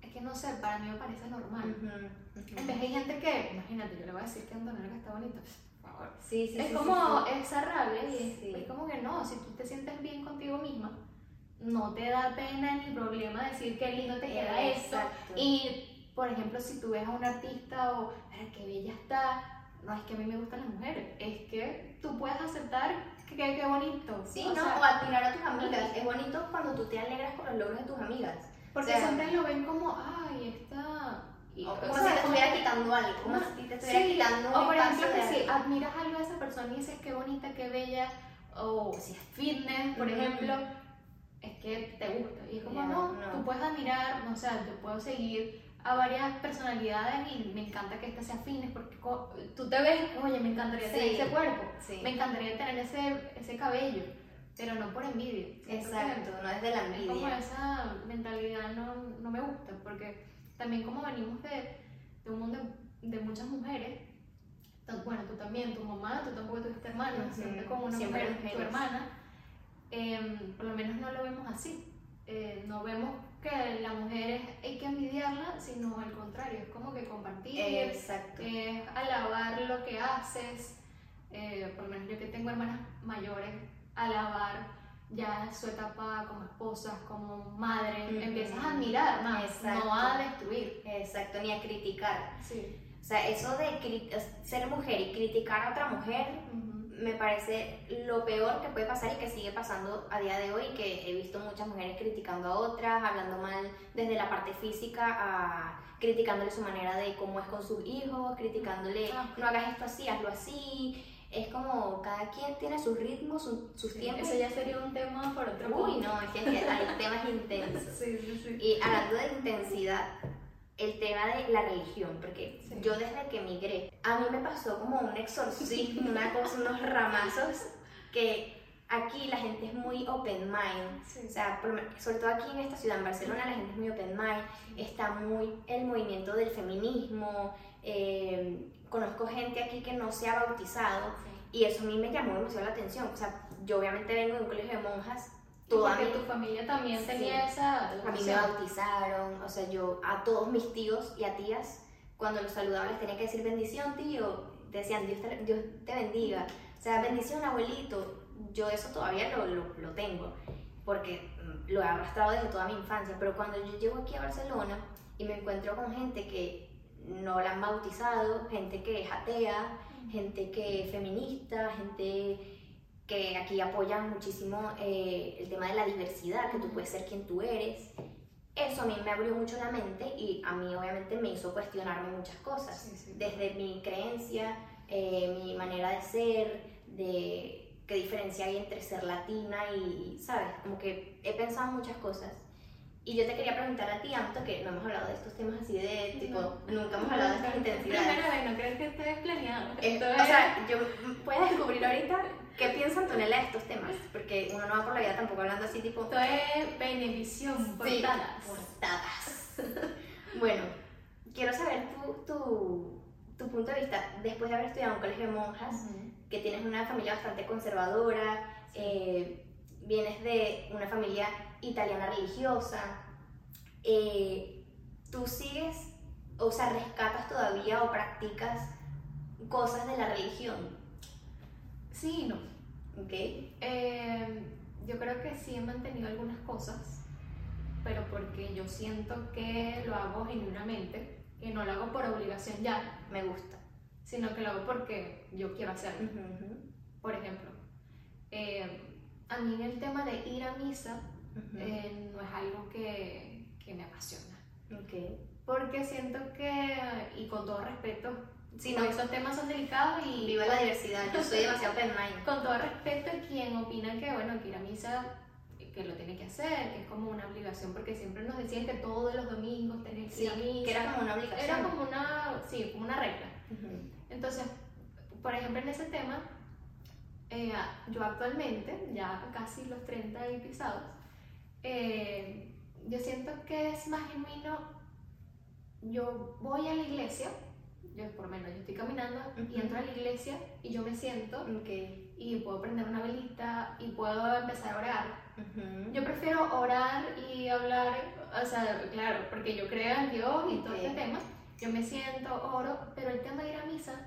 S3: Es que no sé, para mí me parece normal.
S1: Ujú, ujú.
S3: En vez hay gente que, imagínate, yo le voy a decir que Antonella está bonita, pues, por favor.
S1: Sí, sí,
S3: es
S1: sí,
S3: como
S1: sí, sí.
S3: esa rabia y es,
S1: Sí.
S3: es como que no, si tú te sientes bien contigo misma, no te da pena ni problema decir qué lindo te queda esto. Y, por ejemplo, si tú ves a un artista o, "Ay, qué bella está, no es que a mí me gustan las mujeres, es que tú puedes aceptar que que- qué bonito.
S1: Sí,
S3: O
S1: ¿no?
S3: sea,
S1: o admirar a tus amigas. Es bonito cuando tú te alegras por los logros de tus amigas.
S3: porque
S1: o sea,
S3: siempre lo ven como, ay, está...
S1: O como
S3: sea,
S1: si te
S3: como-
S1: estuviera quitando algo, como si te estuviera
S3: Sí,
S1: quitando
S3: O por ejemplo, que si admiras algo de esa persona y dices qué bonita, qué bella, o si es fitness, por
S1: Ujú.
S3: ejemplo, es que te gusta. Y es como,
S1: Ya,
S3: no,
S1: no.
S3: tú puedes admirar, o sea, yo puedo seguir a varias personalidades y me encanta que estas se afines porque tú te ves, oye, me encantaría tener
S1: Sí.
S3: ese cuerpo,
S1: Sí.
S3: me encantaría tener ese, ese cabello, pero no por envidia.
S1: Exacto, no es de la
S3: Es como
S1: envidia.
S3: esa mentalidad no, no me gusta, porque también como venimos de, de un mundo de, muchas mujeres, bueno, tú también, tu mamá, tú tampoco tuviste hermanos, siempre como una
S1: siempre
S3: mujer, tu
S1: mujeres.
S3: hermana, em, por lo menos no lo vemos así. Eh, no vemos que la mujer hay que envidiarla, sino al contrario, es como que compartir,
S1: Exacto.
S3: es alabar lo que haces, eh, por lo menos yo que tengo hermanas mayores, alabar ya su etapa como esposas, como madre,
S1: Ujú.
S3: empiezas a admirar más,
S1: Exacto.
S3: no a destruir.
S1: Exacto, ni a criticar.
S3: Sí.
S1: O sea, eso de ser mujer y criticar a otra mujer me parece lo peor que puede pasar y que sigue pasando a día de hoy, que he visto muchas mujeres criticando a otras, hablando mal desde la parte física a criticándole su manera de cómo es con sus hijos, criticándole,
S3: Ah.
S1: no hagas esto así, hazlo así. Es como cada quien tiene sus ritmos, su- sus tiempos.
S3: Eso ya sería un tema para otro
S1: Uy, no, es que hay temas intensos.
S3: Sí, sí, sí.
S1: Y hablando de intensidad, el tema de la religión, porque
S3: Sí.
S1: yo desde que migré, a mí me pasó como un exorcismo, una cosa, unos ramazos, que aquí la gente es muy open mind.
S3: Sí.
S1: O sea, por sobre todo aquí en esta ciudad, en Barcelona, la gente es muy open mind, está muy el movimiento del feminismo, eh, conozco gente aquí que no se ha bautizado y eso a mí me llamó demasiado la atención. O sea, yo obviamente vengo de un colegio de monjas, toda
S3: Porque
S1: mi
S3: tu familia también
S1: Sí.
S3: tenía esa
S1: a mí me bautizaron, o sea, yo a todos mis tíos y a tías, cuando los saludaba les tenía que decir bendición, tío, decían Dios te, Dios te bendiga, o sea, bendición, abuelito, yo eso todavía lo, lo, lo tengo, porque mm, lo he arrastrado desde toda mi infancia, pero cuando yo llego aquí a Barcelona y me encuentro con gente que no la han bautizado, gente que es atea, gente que es feminista, gente que aquí apoyan muchísimo eh, el tema de la diversidad, que tú puedes ser quien tú eres. Eso a mí me abrió mucho la mente y a mí obviamente me hizo cuestionarme muchas cosas,
S3: Sí, sí.
S1: desde mi creencia, eh, mi manera de ser, de qué diferencia hay entre ser latina y, ¿sabes? Como que he pensado muchas cosas. Y yo te quería preguntar a ti, Anto, que no hemos hablado de estos temas así de tipo, nunca hemos hablado de estas intensidades.
S3: Primera vez, no crees que planeado.
S1: Eh,
S3: Esto
S1: o
S3: es-
S1: sea, yo puedes descubrir ahorita qué piensa Antonella de estos temas, porque uno no va por la vida tampoco hablando así tipo
S3: esto es Benevisión,
S1: Sí,
S3: portadas.
S1: portadas. bueno, quiero saber tu, tu, tu punto de vista. Después de haber estudiado en un colegio de monjas, que tienes una familia bastante conservadora, eh, vienes de una familia italiana religiosa, eh, tú sigues, o sea, rescatas todavía o practicas cosas de la religión,
S3: Sí y no.
S1: ¿ok?
S3: Eh, yo creo que sí he mantenido algunas cosas, pero porque yo siento que lo hago genuinamente, que no lo hago por obligación ya,
S1: Me gusta.
S3: sino que lo hago porque yo quiero hacerlo. Por ejemplo, eh, a mí el tema de ir a misa eh, no es algo que, que me apasiona.
S1: Ok.
S3: Porque siento que, y con todo respeto,
S1: Sí,
S3: no,
S1: no,
S3: esos temas son delicados y
S1: viva la diversidad, yo soy demasiado open mind.
S3: con todo respeto a quien opina que, bueno, que ir a misa, que lo tiene que hacer, que es como una obligación, porque siempre nos decían que todos los domingos tenías que ir a misa.
S1: que era como una obligación.
S3: Era como una, sí, como una regla.
S1: Ujú.
S3: Entonces, por ejemplo, en ese tema, eh, yo actualmente, ya casi los 30 y pisados, eh, yo siento que es más genuino, yo voy a la iglesia, yo por lo menos yo estoy caminando y entro a la iglesia y yo me siento
S1: Ok.
S3: y puedo prender una velita y puedo empezar a orar. Yo prefiero orar y hablar, o sea, claro, porque yo creo en Dios y todo
S1: Ok.
S3: este tema. Yo me siento, oro, pero el tema de ir a misa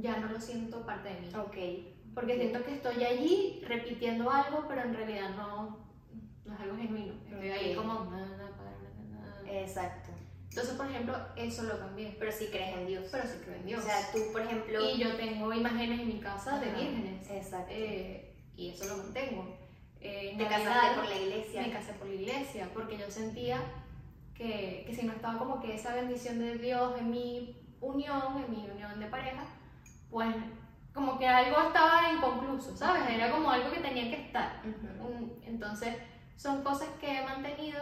S3: ya no lo siento parte de mí.
S1: Ok.
S3: Porque siento que estoy allí repitiendo algo, pero en realidad no, no es algo genuino. Estoy ahí
S1: Ok.
S3: como...
S1: Exacto.
S3: Entonces, por ejemplo, eso lo cambié.
S1: Pero sí crees en Dios.
S3: Pero sí creo en Dios.
S1: O sea, tú, por ejemplo.
S3: y yo tengo imágenes en mi casa de
S1: Ajá.
S3: vírgenes.
S1: Exacto.
S3: eh, y eso lo mantengo. Eh,
S1: Te
S3: Navidad-
S1: casaste por la iglesia.
S3: me casé por la iglesia porque yo sentía que, que si no estaba como que esa bendición de Dios en mi unión, en mi unión de pareja, pues como que algo estaba inconcluso, ¿sabes? Era como algo que tenía que estar.
S1: Ujú.
S3: Un- Entonces son cosas que he mantenido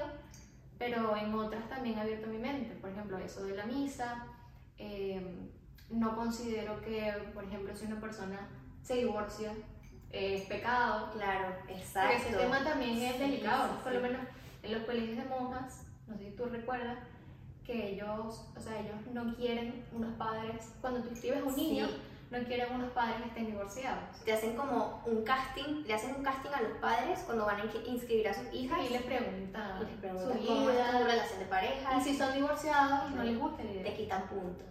S3: pero en otras también he abierto mi mente. Por ejemplo, eso de la misa. eh, no considero que, por ejemplo, si una persona se divorcia, eh, es pecado.
S1: Claro,
S3: Porque
S1: exacto.
S3: ese tema también es
S1: Sí,
S3: delicado.
S1: sí,
S3: Por lo menos en los colegios de monjas, no sé si tú recuerdas, que ellos, o sea, ellos no quieren unos padres, cuando tú inscribes a un niño,
S1: Sí.
S3: No quieren unos padres que estén divorciados.
S1: Te hacen como un casting, le hacen un casting a los padres cuando van a inscri- inscribir a sus hijas
S3: Y les preguntan
S1: y les
S3: su
S1: preguntan cómo es tu relación de pareja
S3: Y si son divorciados, no les gusta la
S1: te quitan puntos.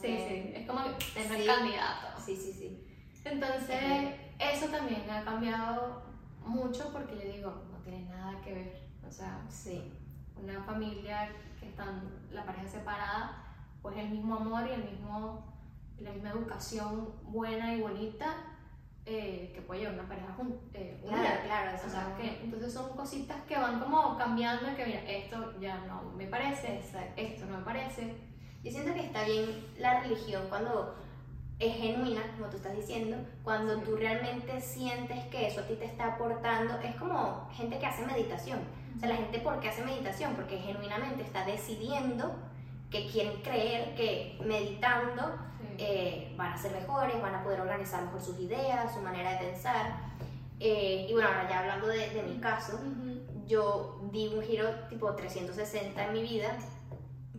S3: Sí,
S1: que-
S3: sí, es como que el
S1: Sí.
S3: candidato.
S1: Sí, sí, sí.
S3: Entonces, eso también ha cambiado mucho porque le digo, no tiene nada que ver. O sea,
S1: Sí,
S3: una familia que están la pareja separada, pues el mismo amor y el mismo, la misma educación buena y bonita eh, que puede llevar una pareja jun- eh,
S1: claro, claro. Eso
S3: O sea, que entonces son cositas que van como cambiando y que mira, esto ya no me parece,
S1: Exacto.
S3: esto no me parece.
S1: Yo siento que está bien la religión cuando es genuina, como tú estás diciendo, cuando
S3: Sí.
S1: tú realmente sientes que eso a ti te está aportando. Es como gente que hace meditación. O sea, la gente, ¿por qué hace meditación? Porque genuinamente está decidiendo que quieren creer que meditando
S3: Sí.
S1: eh, van a ser mejores, van a poder organizar mejor sus ideas, su manera de pensar. Eh, y bueno, ahora ya hablando de, de mi caso, yo di un giro tipo 360 en mi vida.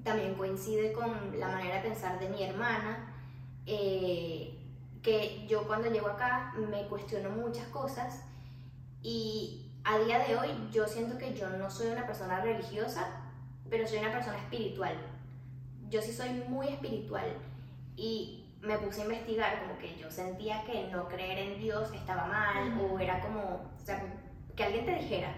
S1: También coincide con la manera de pensar de mi hermana, eh, que yo cuando llego acá me cuestiono muchas cosas y a día de hoy yo siento que yo no soy una persona religiosa, pero soy una persona espiritual. Yo sí soy muy espiritual y me puse a investigar como que yo sentía que no creer en Dios estaba mal o era como, o sea, que alguien te dijera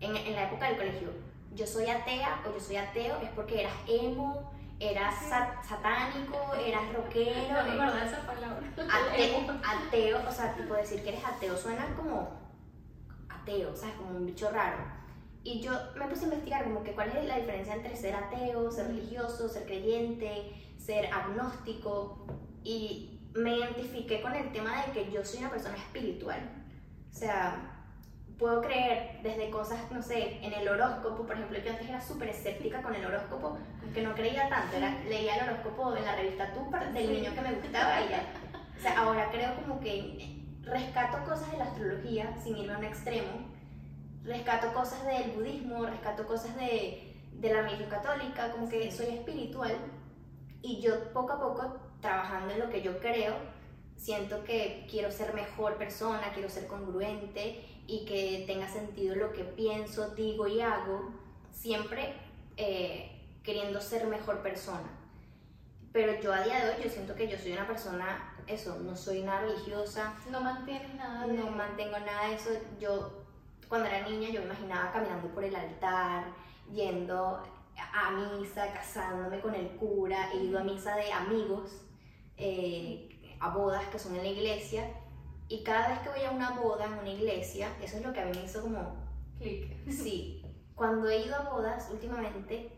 S1: en, en la época del colegio, yo soy atea o yo soy ateo, es porque eras emo, eras sa- satánico, eras rockero,
S3: No me acuerdo esa palabra.
S1: ateo, ateo, o sea, tipo decir que eres ateo suena como ateo, ¿sabes? Como un bicho raro. Y yo me puse a investigar como que cuál es la diferencia entre ser ateo, ser religioso, ser creyente, ser agnóstico y me identifiqué con el tema de que yo soy una persona espiritual. O sea, puedo creer desde cosas, no sé, en el horóscopo, por ejemplo, yo antes era súper escéptica con el horóscopo, que no creía tanto, era, leía el horóscopo en la revista Tú del niño que me gustaba ya. O sea, ahora creo como que rescato cosas de la astrología sin irme a un extremo, rescato cosas del budismo, rescato cosas de, de la religión católica, como que soy espiritual y yo poco a poco trabajando en lo que yo creo, siento que quiero ser mejor persona, quiero ser congruente y que tenga sentido lo que pienso, digo y hago, siempre eh, queriendo ser mejor persona. Pero yo a día de hoy yo siento que yo soy una persona, eso, no soy nada religiosa,
S3: No mantienes nada de...
S1: no mantengo nada de eso. Yo, cuando era niña, yo me imaginaba caminando por el altar, yendo a misa, casándome con el cura, he ido a misa de amigos, eh, a bodas que son en la iglesia, y cada vez que voy a una boda en una iglesia, eso es lo que a mí me hizo como,
S3: Clic.
S1: sí, cuando he ido a bodas últimamente,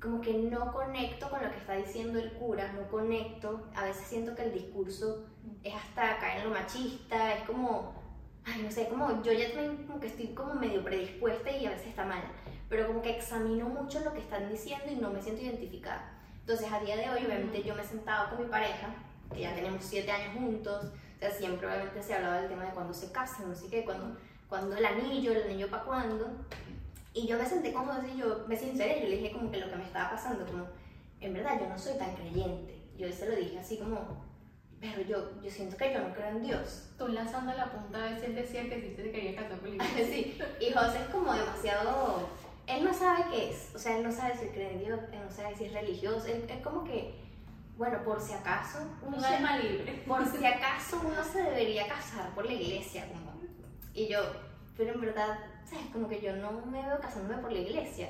S1: como que no conecto con lo que está diciendo el cura, no conecto, a veces siento que el discurso es hasta caer en lo machista, es como, ay, no sé, como yo ya también como que estoy como medio predispuesta y a veces está mal, pero como que examino mucho lo que están diciendo y no me siento identificada. Entonces a día de hoy obviamente yo me he sentado con mi pareja, que ya tenemos siete años juntos, o sea, siempre obviamente se hablaba del tema de cuando se casan, no sé qué, cuando, cuando el anillo, el anillo para cuándo, y yo me senté como así, yo me sinceré, yo le dije como que lo que me estaba pasando, como, en verdad yo no soy tan creyente, yo se lo dije así como, pero yo, yo siento que yo no creo en Dios.
S3: Tú lanzando la punta a veces él decía que sí se quería casar con la iglesia.
S1: Sí, y José es como demasiado, él no sabe qué es, o sea, él no sabe si cree en Dios, él no sabe si es religioso, él- es como que, bueno, por si acaso, uno
S3: Un alma libre.
S1: por si acaso uno se debería casar por la iglesia, como, y yo, pero en verdad, ¿sabes? Como que yo no me veo casándome por la iglesia,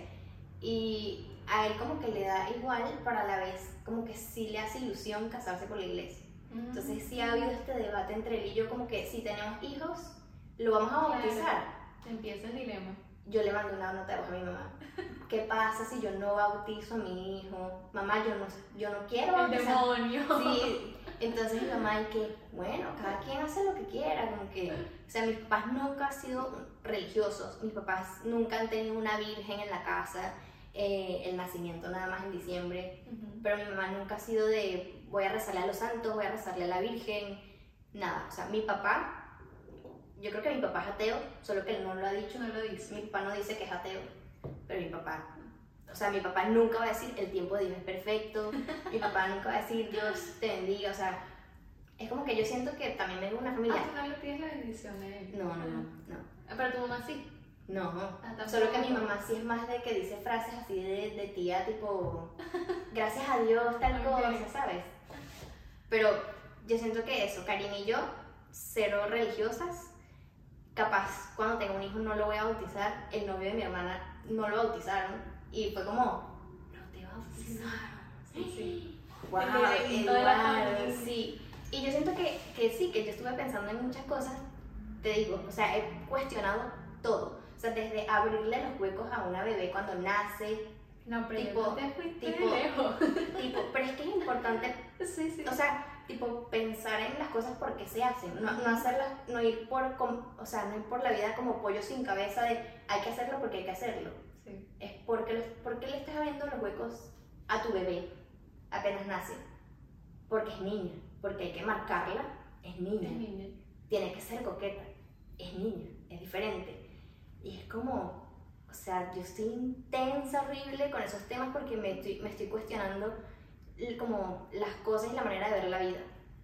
S1: y a él como que le da igual, pero a la vez como que sí le hace ilusión casarse por la iglesia. Entonces sí ha habido este debate entre él y yo como que si tenemos hijos, lo vamos a bautizar.
S3: Empieza el dilema.
S1: yo le mandé una nota de voz a mi mamá. ¿Qué pasa si yo no bautizo a mi hijo? Mamá, yo no, yo no quiero
S3: El
S1: bautizar.
S3: demonio.
S1: Sí, entonces mi mamá y que, bueno, cada quien hace lo que quiera, como que, o sea, mis papás nunca han sido religiosos, mis papás nunca han tenido una virgen en la casa, eh, el nacimiento nada más en diciembre,
S3: Ujú.
S1: pero mi mamá nunca ha sido de voy a rezarle a los santos, voy a rezarle a la virgen, nada, o sea, mi papá, yo creo que mi papá es ateo, solo que él no lo ha dicho,
S3: No lo dice.
S1: mi papá no dice que es ateo, pero mi papá, o sea, mi papá nunca va a decir el tiempo de Dios es perfecto, mi papá nunca va a decir Dios te bendiga, o sea, es como que yo siento que también vengo de una
S3: Ah,
S1: familia.
S3: tú no le pides la bendición a él.
S1: No, no, no, no.
S3: Ah, Pero tu mamá sí.
S1: No,
S3: Ah,
S1: solo que mi mamá sí es más de que dice frases así de, de tía, tipo, gracias a Dios, tal cosa, ¿sabes? Pero yo siento que eso, Karina y yo, cero religiosas, capaz cuando tenga un hijo no lo voy a bautizar, el novio de mi hermana no lo bautizaron y fue como, no te bautizaron.
S3: Sí, sí.
S1: Wow, Eduardo, sí. Y yo siento que, que sí, que yo estuve pensando en muchas cosas, te digo, o sea, he cuestionado todo. O sea, desde abrirle los huecos a una bebé cuando nace,
S3: No, pero
S1: Tipo-
S3: no te fuiste
S1: tipo-
S3: lejos.
S1: tipo, pero es que es importante,
S3: Sí, sí.
S1: o sea, tipo, pensar en las cosas porque se hacen, no, no hacerlas, no ir por, o sea, no ir por la vida como pollo sin cabeza de hay que hacerlo porque hay que hacerlo.
S3: Sí.
S1: Es porque, le- porque le estás abriendo los huecos a tu bebé apenas nace. Porque es niña, porque hay que marcarla, es niña.
S3: Es niña.
S1: Tiene que ser coqueta, es niña, es diferente. Y es como, o sea, yo estoy intensa, horrible con esos temas porque me estoy, me estoy cuestionando como las cosas y la manera de ver la vida.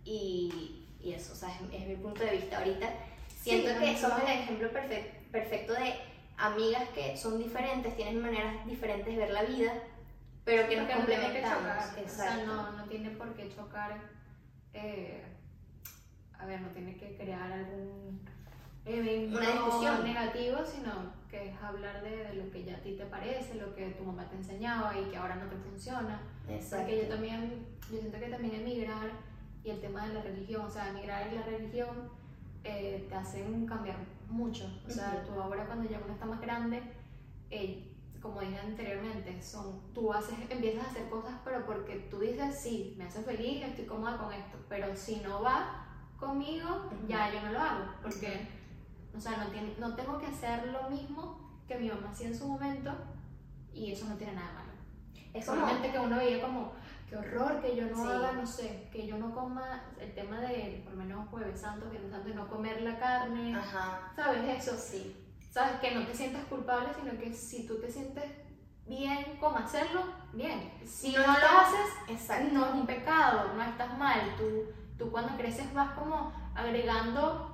S1: Y, y eso, o sea, es, es mi punto de vista ahorita. Siento
S3: Sí,
S1: que
S3: no,
S1: somos
S3: no.
S1: el ejemplo perfec- perfecto de amigas que son diferentes, tienen maneras diferentes de ver la vida, pero que nos
S3: Porque no tiene que
S1: complementamos.
S3: chocar. O
S1: Exacto.
S3: sea, no, no tiene por qué chocar. eh, a ver, no tiene que crear algún evento
S1: Una discusión.
S3: negativo, sino que es hablar de, de lo que ya a ti te parece, lo que tu mamá te enseñaba y que ahora no te funciona.
S1: Exacto.
S3: Porque yo también, yo siento que también emigrar y el tema de la religión, o sea, emigrar y la religión eh, te hacen cambiar mucho. O sea,
S1: Ujú.
S3: tú ahora cuando ya uno está más grande, eh, como dije anteriormente, son, tú haces, empiezas a hacer cosas, pero porque tú dices, sí, me hace feliz, estoy cómoda con esto, pero si no va conmigo,
S1: Ujú.
S3: ya yo no lo hago, porque, o sea, no, tiene, no tengo que hacer lo mismo que mi mamá hacía en su momento y eso no tiene nada de malo.
S1: Es como,
S3: Solamente que uno veía como, qué horror que yo no
S1: Sí.
S3: haga, no sé, que yo no coma el tema de, por lo menos Jueves Santo, Viernes Santo, no comer la carne,
S1: ajá,
S3: ¿sabes? Eso,
S1: sí.
S3: ¿sabes? Que no te sientas culpable, sino que si tú te sientes bien con hacerlo, bien. Si no, lo
S1: estás-
S3: haces,
S1: Exacto.
S3: no es un pecado, no estás mal. Tú, tú cuando creces vas como agregando,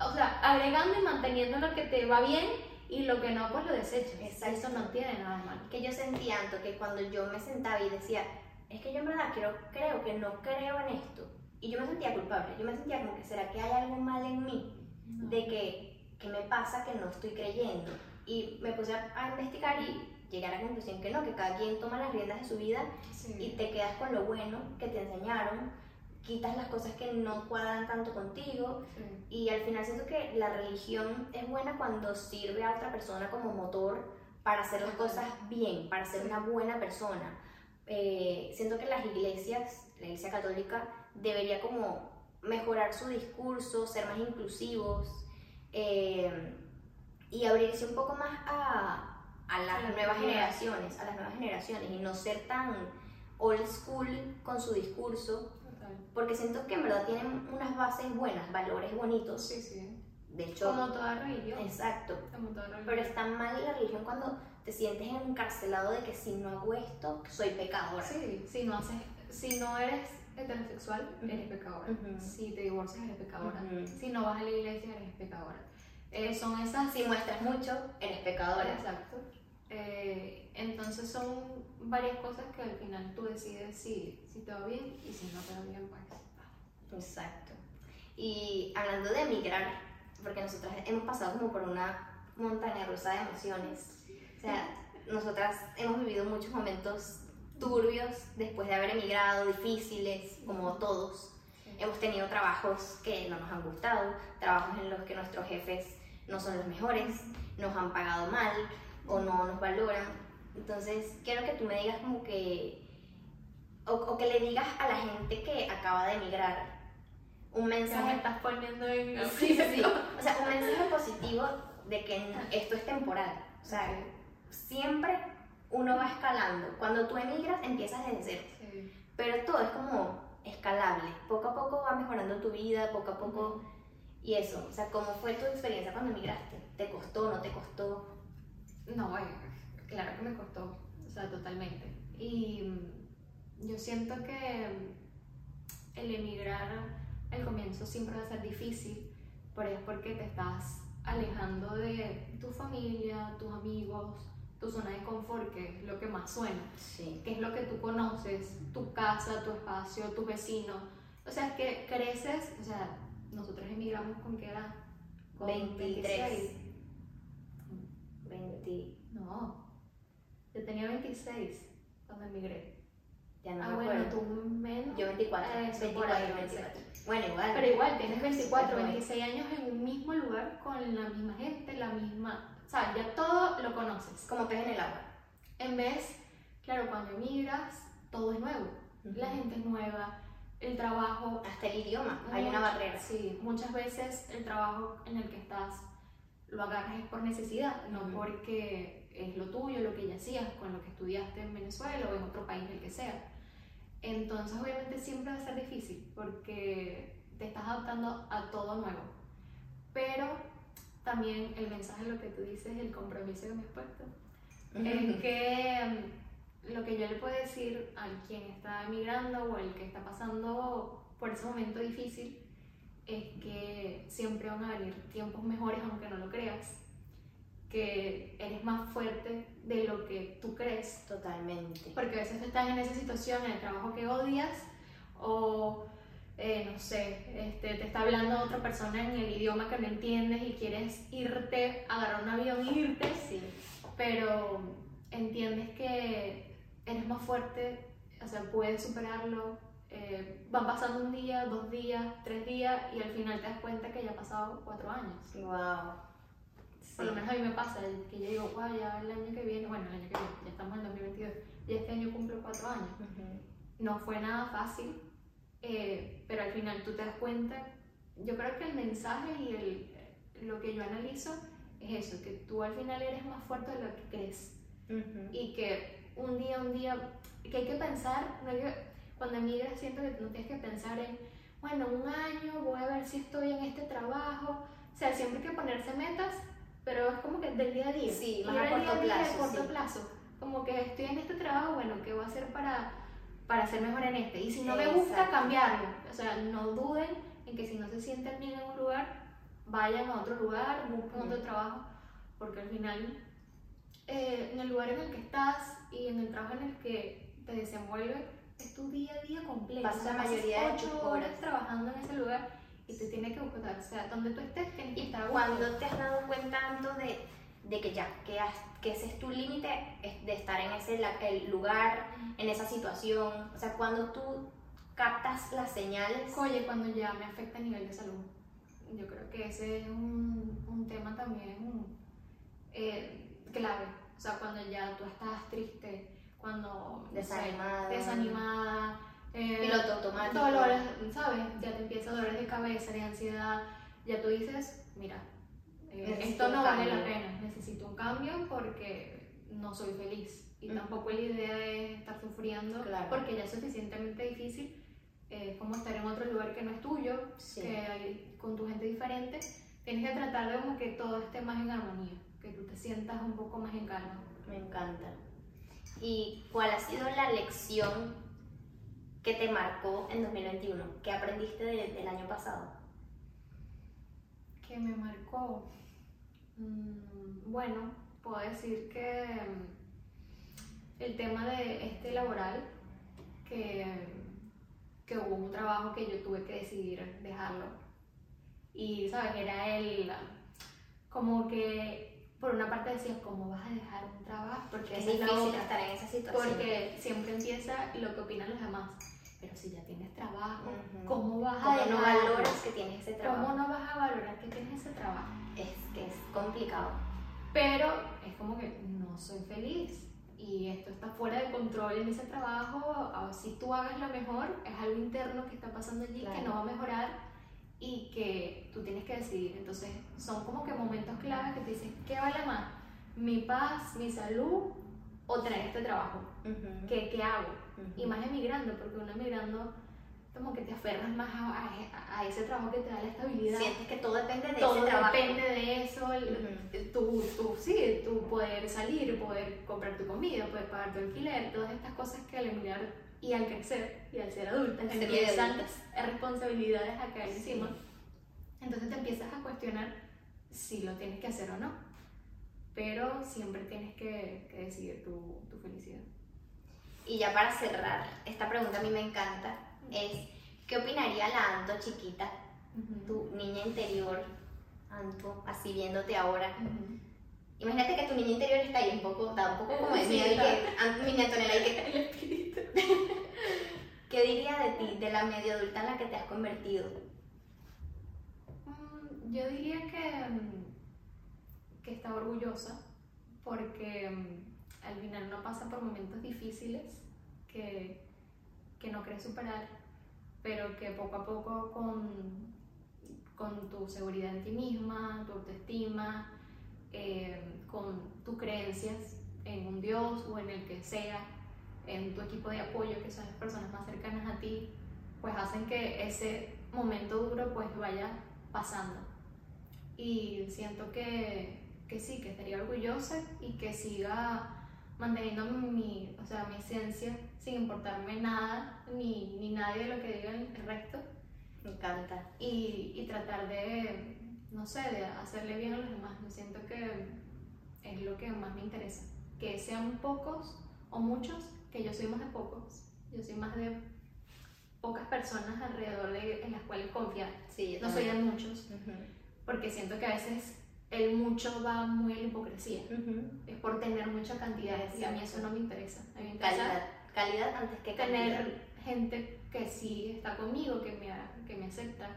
S3: o sea, agregando y manteniendo lo que te va bien y lo que no, pues lo desechas.
S1: Exacto.
S3: Eso no tiene nada malo.
S1: que yo sentía Anto, que cuando yo me sentaba y decía, es que yo en verdad quiero, creo que no creo en esto, y yo me sentía culpable, yo me sentía como que será que hay algo mal en mí, de que, que me pasa que no estoy creyendo, y me puse a, a investigar y llegué a la conclusión que no, que cada quien toma las riendas de su vida
S3: Sí.
S1: y te quedas con lo bueno que te enseñaron, quitas las cosas que no cuadran tanto contigo,
S3: Sí.
S1: y al final siento que la religión es buena cuando sirve a otra persona como motor para hacer las cosas bien, para ser
S3: Sí.
S1: una buena persona. Eh, siento que las iglesias, la iglesia católica, debería como mejorar su discurso, ser más inclusivos eh, y abrirse un poco más a, a las
S3: la
S1: nuevas generaciones, a las nuevas generaciones y no ser tan old school con su discurso. Porque siento que en verdad tienen unas bases buenas, valores bonitos.
S3: Sí, sí.
S1: De hecho,
S3: Como toda religión.
S1: exacto.
S3: Como toda religión.
S1: Pero está mal la religión cuando te sientes encarcelado de que si no hago esto, soy pecadora.
S3: Sí, si no, haces, si no eres heterosexual, eres pecadora.
S1: Ujú.
S3: Si te divorcias, eres pecadora.
S1: Ujú.
S3: Si no vas a la iglesia, eres pecadora. Eh, son esas...
S1: Si muestras mucho, eres pecadora.
S3: Exacto. Eh, entonces son varias cosas que al final tú decides si, si te va bien y si no te va bien, pues...
S1: Exacto. Y hablando de emigrar, porque nosotras hemos pasado como por una montaña rusa de emociones. O sea, nosotras hemos vivido muchos momentos turbios después de haber emigrado, difíciles, como todos. Hemos tenido trabajos que no nos han gustado, trabajos en los que nuestros jefes no son los mejores, nos han pagado mal o no nos valoran. Entonces, quiero que tú me digas como que, o, o que le digas a la gente que acaba de emigrar un
S3: Ya me
S1: mensaje
S3: estás poniendo en
S1: Sí, sí. O sea, un mensaje positivo de que esto es temporal. O sea, siempre uno va escalando. Cuando tú emigras, empiezas desde cero.
S3: Sí.
S1: Pero todo es como escalable. Poco a poco va mejorando tu vida, poco a poco. Y eso, o sea, ¿cómo fue tu experiencia cuando emigraste? ¿Te costó, no te costó?
S3: No, bueno, claro que me costó, o sea, totalmente. Y mm, yo siento que mm, el emigrar al comienzo siempre va a ser difícil, pero es porque te estás alejando de tu familia, tus amigos, tu zona de confort, que es lo que más suena,
S1: Sí.
S3: que es lo que tú conoces, tu casa, tu espacio, tus vecinos. O sea, es que creces, o sea, nosotros emigramos con qué edad? Con
S1: 23. 20.
S3: No, yo tenía 26 cuando emigré.
S1: Ya no
S3: ah,
S1: me
S3: bueno,
S1: acuerdo.
S3: tú menos.
S1: Yo 24.
S3: Eso,
S1: 24,
S3: por ahí,
S1: 24. Bueno, igual.
S3: Pero igual, tienes 24,
S1: Pero
S3: 26 años en un mismo lugar con la misma gente, la misma. O sea, ya todo lo conoces.
S1: Como pez en el agua.
S3: En vez, claro, cuando emigras, todo es nuevo. La
S1: Ujú.
S3: gente es nueva, el trabajo.
S1: Hasta el idioma, hay una barrera.
S3: Sí, muchas veces el trabajo en el que estás lo agarras es por necesidad, no
S1: Ujú.
S3: porque es lo tuyo, lo que ya hacías, con lo que estudiaste en Venezuela o en otro país, el que sea. Entonces, obviamente, siempre va a ser difícil porque te estás adaptando a todo nuevo. Pero también el mensaje, lo que tú dices, el compromiso que me has puesto, es que mm, lo que yo le puedo decir al quien está emigrando o al que está pasando por ese momento difícil es que siempre van a venir tiempos mejores aunque no lo creas, que eres más fuerte de lo que tú crees,
S1: Totalmente.
S3: porque a veces estás en esa situación, en el trabajo que odias o... eh, no sé, este, te está hablando otra persona en el idioma que no entiendes y quieres irte, agarrar un avión e irte,
S1: Sí.
S3: pero entiendes que eres más fuerte, o sea, puedes superarlo. eh, van pasando un día, dos días, tres días y al final te das cuenta que ya ha pasado cuatro años.
S1: Wow.
S3: Por lo menos a mí me pasa, que yo digo, wow, ya el año que viene, bueno, el año que viene, ya estamos en 2022, ya este año cumplo cuatro años. No fue nada fácil, eh, pero al final tú te das cuenta, yo creo que el mensaje y el, lo que yo analizo es eso, que tú al final eres más fuerte de lo que crees. y que un día, un día, que hay que pensar, no hay que- cuando emigras siento que no tienes que pensar en, bueno, un año voy a ver si estoy en este trabajo, o sea, siempre hay que ponerse metas, pero es como que del día a día.
S1: Sí, más a corto
S3: día,
S1: plazo,
S3: corto
S1: sí.
S3: plazo. Como que estoy en este trabajo, bueno, ¿qué voy a hacer para, para ser mejor en este? Y si no me gusta, cambiarlo. O sea, no duden en que si no se sienten bien en un lugar, vayan a otro lugar, busquen otro trabajo, porque al final eh, en el lugar en el que estás y en el trabajo en el que te desenvuelves es tu día a día completo. O sea,
S1: la mayoría de
S3: ocho
S1: horas
S3: trabajando en ese lugar y te tiene que gustar. O sea, donde tú estés tienes que
S1: ¿Y
S3: estar a gusto.
S1: cuándo te has dado cuenta, Anto, de, de que ya, que, has- que ese es tu límite de estar en ese la- el lugar, en esa situación? O sea, cuando tú captas las señales.
S3: Oye, cuando ya me afecta a nivel de salud. Yo creo que ese es un, un tema también eh, clave. O sea, cuando ya tú estás triste, cuando no sé,
S1: Desanimada.
S3: desanimada eh,
S1: Piloto automático.
S3: dolores, ¿sabes? Ya te empieza dolores de cabeza, de ansiedad. Ya tú dices, mira, eh, esto no vale la pena. Necesito un cambio porque no soy feliz. Y
S1: Ujú.
S3: tampoco la idea es estar sufriendo
S1: Claro.
S3: porque ya es suficientemente difícil. eh, como estar en otro lugar que no es tuyo,
S1: Sí.
S3: que hay con tu gente diferente. Tienes que tratar de como que todo esté más en armonía, que tú te sientas un poco más en calma.
S1: Me encanta. ¿Y cuál ha sido la lección que te marcó en 2021? ¿Qué aprendiste de- del año pasado?
S3: que me marcó. Mm, bueno, puedo decir que mm, el tema de este laboral, que, que hubo un trabajo que yo tuve que decidir dejarlo. Y, ¿sabes? Era el. Como que, por una parte decías, ¿cómo vas a dejar un trabajo? Porque
S1: Es difícil estar en esa situación.
S3: Porque siempre empieza lo que opinan los demás. Pero si ya tienes trabajo,
S1: Ujú.
S3: ¿cómo vas a
S1: ¿Cómo no valoras que tienes ese trabajo?
S3: ¿Cómo no vas a valorar que tienes ese trabajo?
S1: Es que es complicado.
S3: Pero es como que no soy feliz y esto está fuera de control en ese trabajo. Si tú hagas lo mejor, es algo interno que está pasando allí que
S1: Claro.
S3: no va a mejorar y que tú tienes que decidir. Entonces, son como que momentos claves que te dicen: ¿qué vale más? ¿Mi paz, mi salud o tener este trabajo?
S1: Ujú.
S3: ¿Qué, qué hago?
S1: Ujú.
S3: Y más emigrando, porque uno emigrando, como que te aferras más a, a- a ese trabajo que te da la estabilidad
S1: Sientes que todo depende de
S3: todo
S1: ese trabajo.
S3: depende de eso, el-
S1: Ujú.
S3: tu, tu, sí, tu poder salir, poder comprar tu comida, poder pagar tu alquiler, todas estas cosas que al emigrar y al crecer y al ser adulta
S1: Al ser
S3: empiezan
S1: adultas.
S3: responsabilidades a caer
S1: Sí.
S3: encima. Entonces te empiezas a cuestionar si lo tienes que hacer o no, pero siempre tienes que, que decidir tu, tu felicidad.
S1: Y ya para cerrar, esta pregunta a mí me encanta, es ¿qué opinaría la Anto chiquita, tu niña interior, Anto, así viéndote ahora? Imagínate que tu niña interior está ahí un poco, da un poco como de
S3: Sí,
S1: miedo y que, mini Antonella, y que,
S3: El espíritu.
S1: ¿qué diría de ti, de la medio adulta en la que te has convertido?
S3: Mm, Yo diría que, mm, que está orgullosa porque mm, al final no pasa por momentos difíciles que, que no crees superar, pero que poco a poco con, con tu seguridad en ti misma, tu autoestima, eh, con tus creencias en un Dios o en el que sea, en tu equipo de apoyo, que son las personas más cercanas a ti, pues hacen que ese momento duro pues vaya pasando. Y siento que, que sí, que estaría orgullosa y que siga manteniendo mi, o sea, mi esencia sin importarme nada ni, ni nadie de lo que diga el resto
S1: Me encanta.
S3: y, y tratar de, no sé, de hacerle bien a los demás. Me siento que es lo que más me interesa. Que sean pocos o muchos, que yo soy más de pocos. Yo soy más de pocas personas alrededor de en las cuales confiar.
S1: Sí,
S3: No soy de muchos, porque siento que a veces el mucho va muy a la hipocresía.
S1: Ujú.
S3: Es por tener mucha cantidad y a mí eso no me interesa. A mí me interesa
S1: Calidad. Calidad antes que
S3: tener gente que sí está conmigo, que me, que me acepta.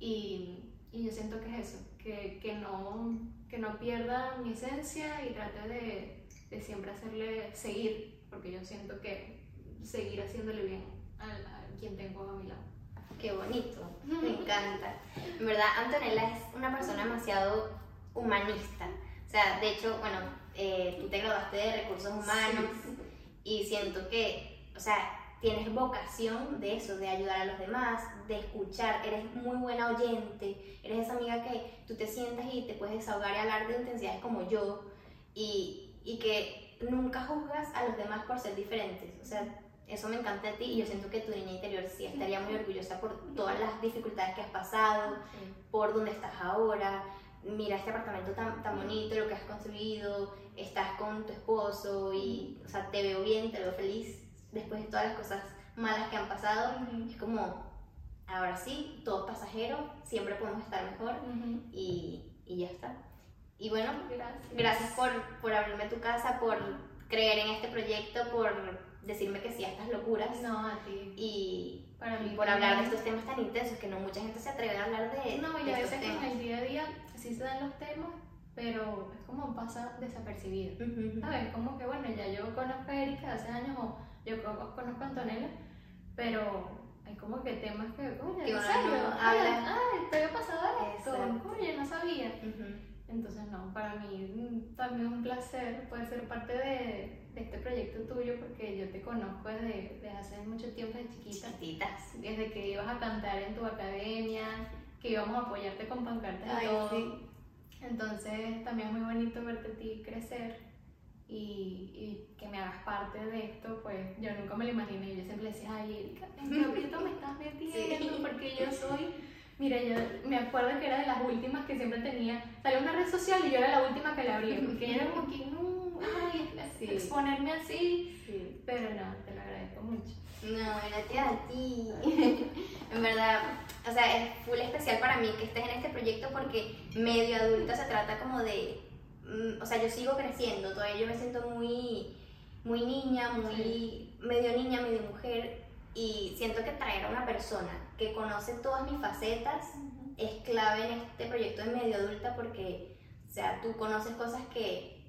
S3: Y, y yo siento que es eso, que, que, no, que no pierda mi esencia y trate de, de siempre hacerle seguir, porque yo siento que seguir haciéndole bien a, a quien tengo a mi lado.
S1: Qué bonito, me encanta. En verdad, Antonella es una persona demasiado humanista. O sea, de hecho, bueno, eh, tú te graduaste de recursos humanos y siento que, o sea, tienes vocación de eso, de ayudar a los demás, de escuchar, eres muy buena oyente, eres esa amiga que tú te sientas y te puedes desahogar y hablar de intensidades como yo y, y que nunca juzgas a los demás por ser diferentes. O sea, eso me encanta de ti y yo siento que tu niña interior sí estaría muy orgullosa por todas las dificultades que has pasado, por dónde estás ahora. Mira este apartamento tan, tan bonito, lo que has construido, estás con tu esposo y, o sea, te veo bien, te veo feliz después de todas las cosas malas que han pasado. Es como, ahora sí, todo pasajero, siempre podemos estar mejor y, y ya está. Y bueno,
S3: Gracias.
S1: gracias por, por abrirme tu casa, por creer en este proyecto, por decirme que sí a estas locuras
S3: No, a ti.
S1: y
S3: Para mí
S1: por hablar de estos temas tan intensos que no mucha gente se atreve a hablar de,
S3: No, y
S1: de
S3: a veces en
S1: temas.
S3: el día a día sí se dan los temas, pero es como pasa desapercibido.
S1: Ujú.
S3: ¿Sabes? Como que bueno, ya yo conozco a Erika hace años o yo co- conozco a Antonella, pero hay como que temas que, ¿en serio?
S1: no
S3: Ay,
S1: habla.
S3: Ay, te había pasado esto, coño, no sabía.
S1: Ujú.
S3: Entonces, no, para mí también un placer poder ser parte de, de este proyecto tuyo porque yo te conozco desde, desde hace mucho tiempo, desde chiquita,
S1: Chiquititas.
S3: desde que ibas a cantar en tu academia, que íbamos a apoyarte con pancartas y
S1: Ay,
S3: todo.
S1: sí.
S3: Entonces, también es muy bonito verte a ti crecer y, y que me hagas parte de esto, pues yo nunca me lo imaginé. Yo siempre decía, ay, Erika, ¿en qué me estás metiendo?
S1: Sí.
S3: Porque yo soy, mira, yo me acuerdo que era de las últimas que siempre tenía, salió una red social y yo era la última que la abría, porque yo era como que, no, ay,
S1: Sí.
S3: exponerme así,
S1: Sí.
S3: pero no, te lo agradezco mucho.
S1: No, gracias a ti. en verdad, o sea, es full especial para mí que estés en este proyecto porque medio adulta se trata como de, mm, o sea, yo sigo creciendo, todavía yo me siento muy, muy niña, muy medio niña, medio mujer y siento que traer a una persona que conoce todas mis facetas es clave en este proyecto de medio adulta porque, o sea, tú conoces cosas que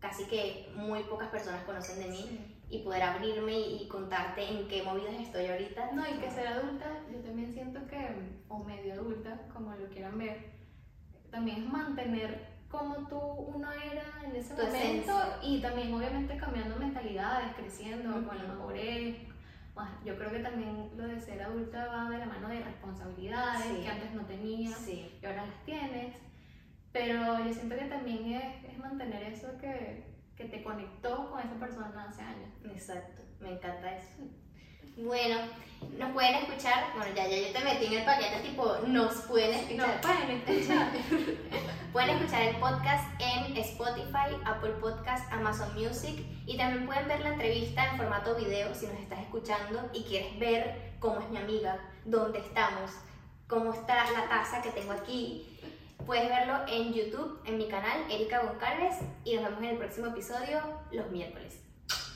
S1: casi que muy pocas personas conocen de mí
S3: Sí.
S1: y poder abrirme y contarte en qué movidas estoy ahorita.
S3: No, y que ser adulta, yo también siento que, o medio adulta, como lo quieran ver, también es mantener como tú uno era en ese
S1: Tu
S3: momento
S1: esencia.
S3: y también obviamente cambiando mentalidades, creciendo con la madurez. Más, Yo creo que también lo de ser adulta va de la mano de responsabilidades
S1: Sí.
S3: que antes no tenías
S1: Sí,
S3: y ahora las tienes. Pero yo siento que también es, es mantener eso que, que te conectó con esa persona hace años.
S1: exacto, me encanta eso. Bueno, nos pueden escuchar, bueno, ya, ya yo te metí en el paquete, tipo, nos pueden
S3: No,
S1: escuchar.
S3: pueden escuchar.
S1: Pueden escuchar el podcast en Spotify, Apple Podcast, Amazon Music y también pueden ver la entrevista en formato video si nos estás escuchando y quieres ver cómo es mi amiga, dónde estamos, cómo está la taza que tengo aquí. Puedes verlo en YouTube, en mi canal, Erika Goncalves, y nos vemos en el próximo episodio los miércoles.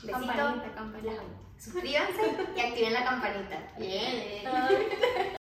S1: Besito.
S3: Campanita, campanita.
S1: Suscríbanse y activen la campanita. Bien.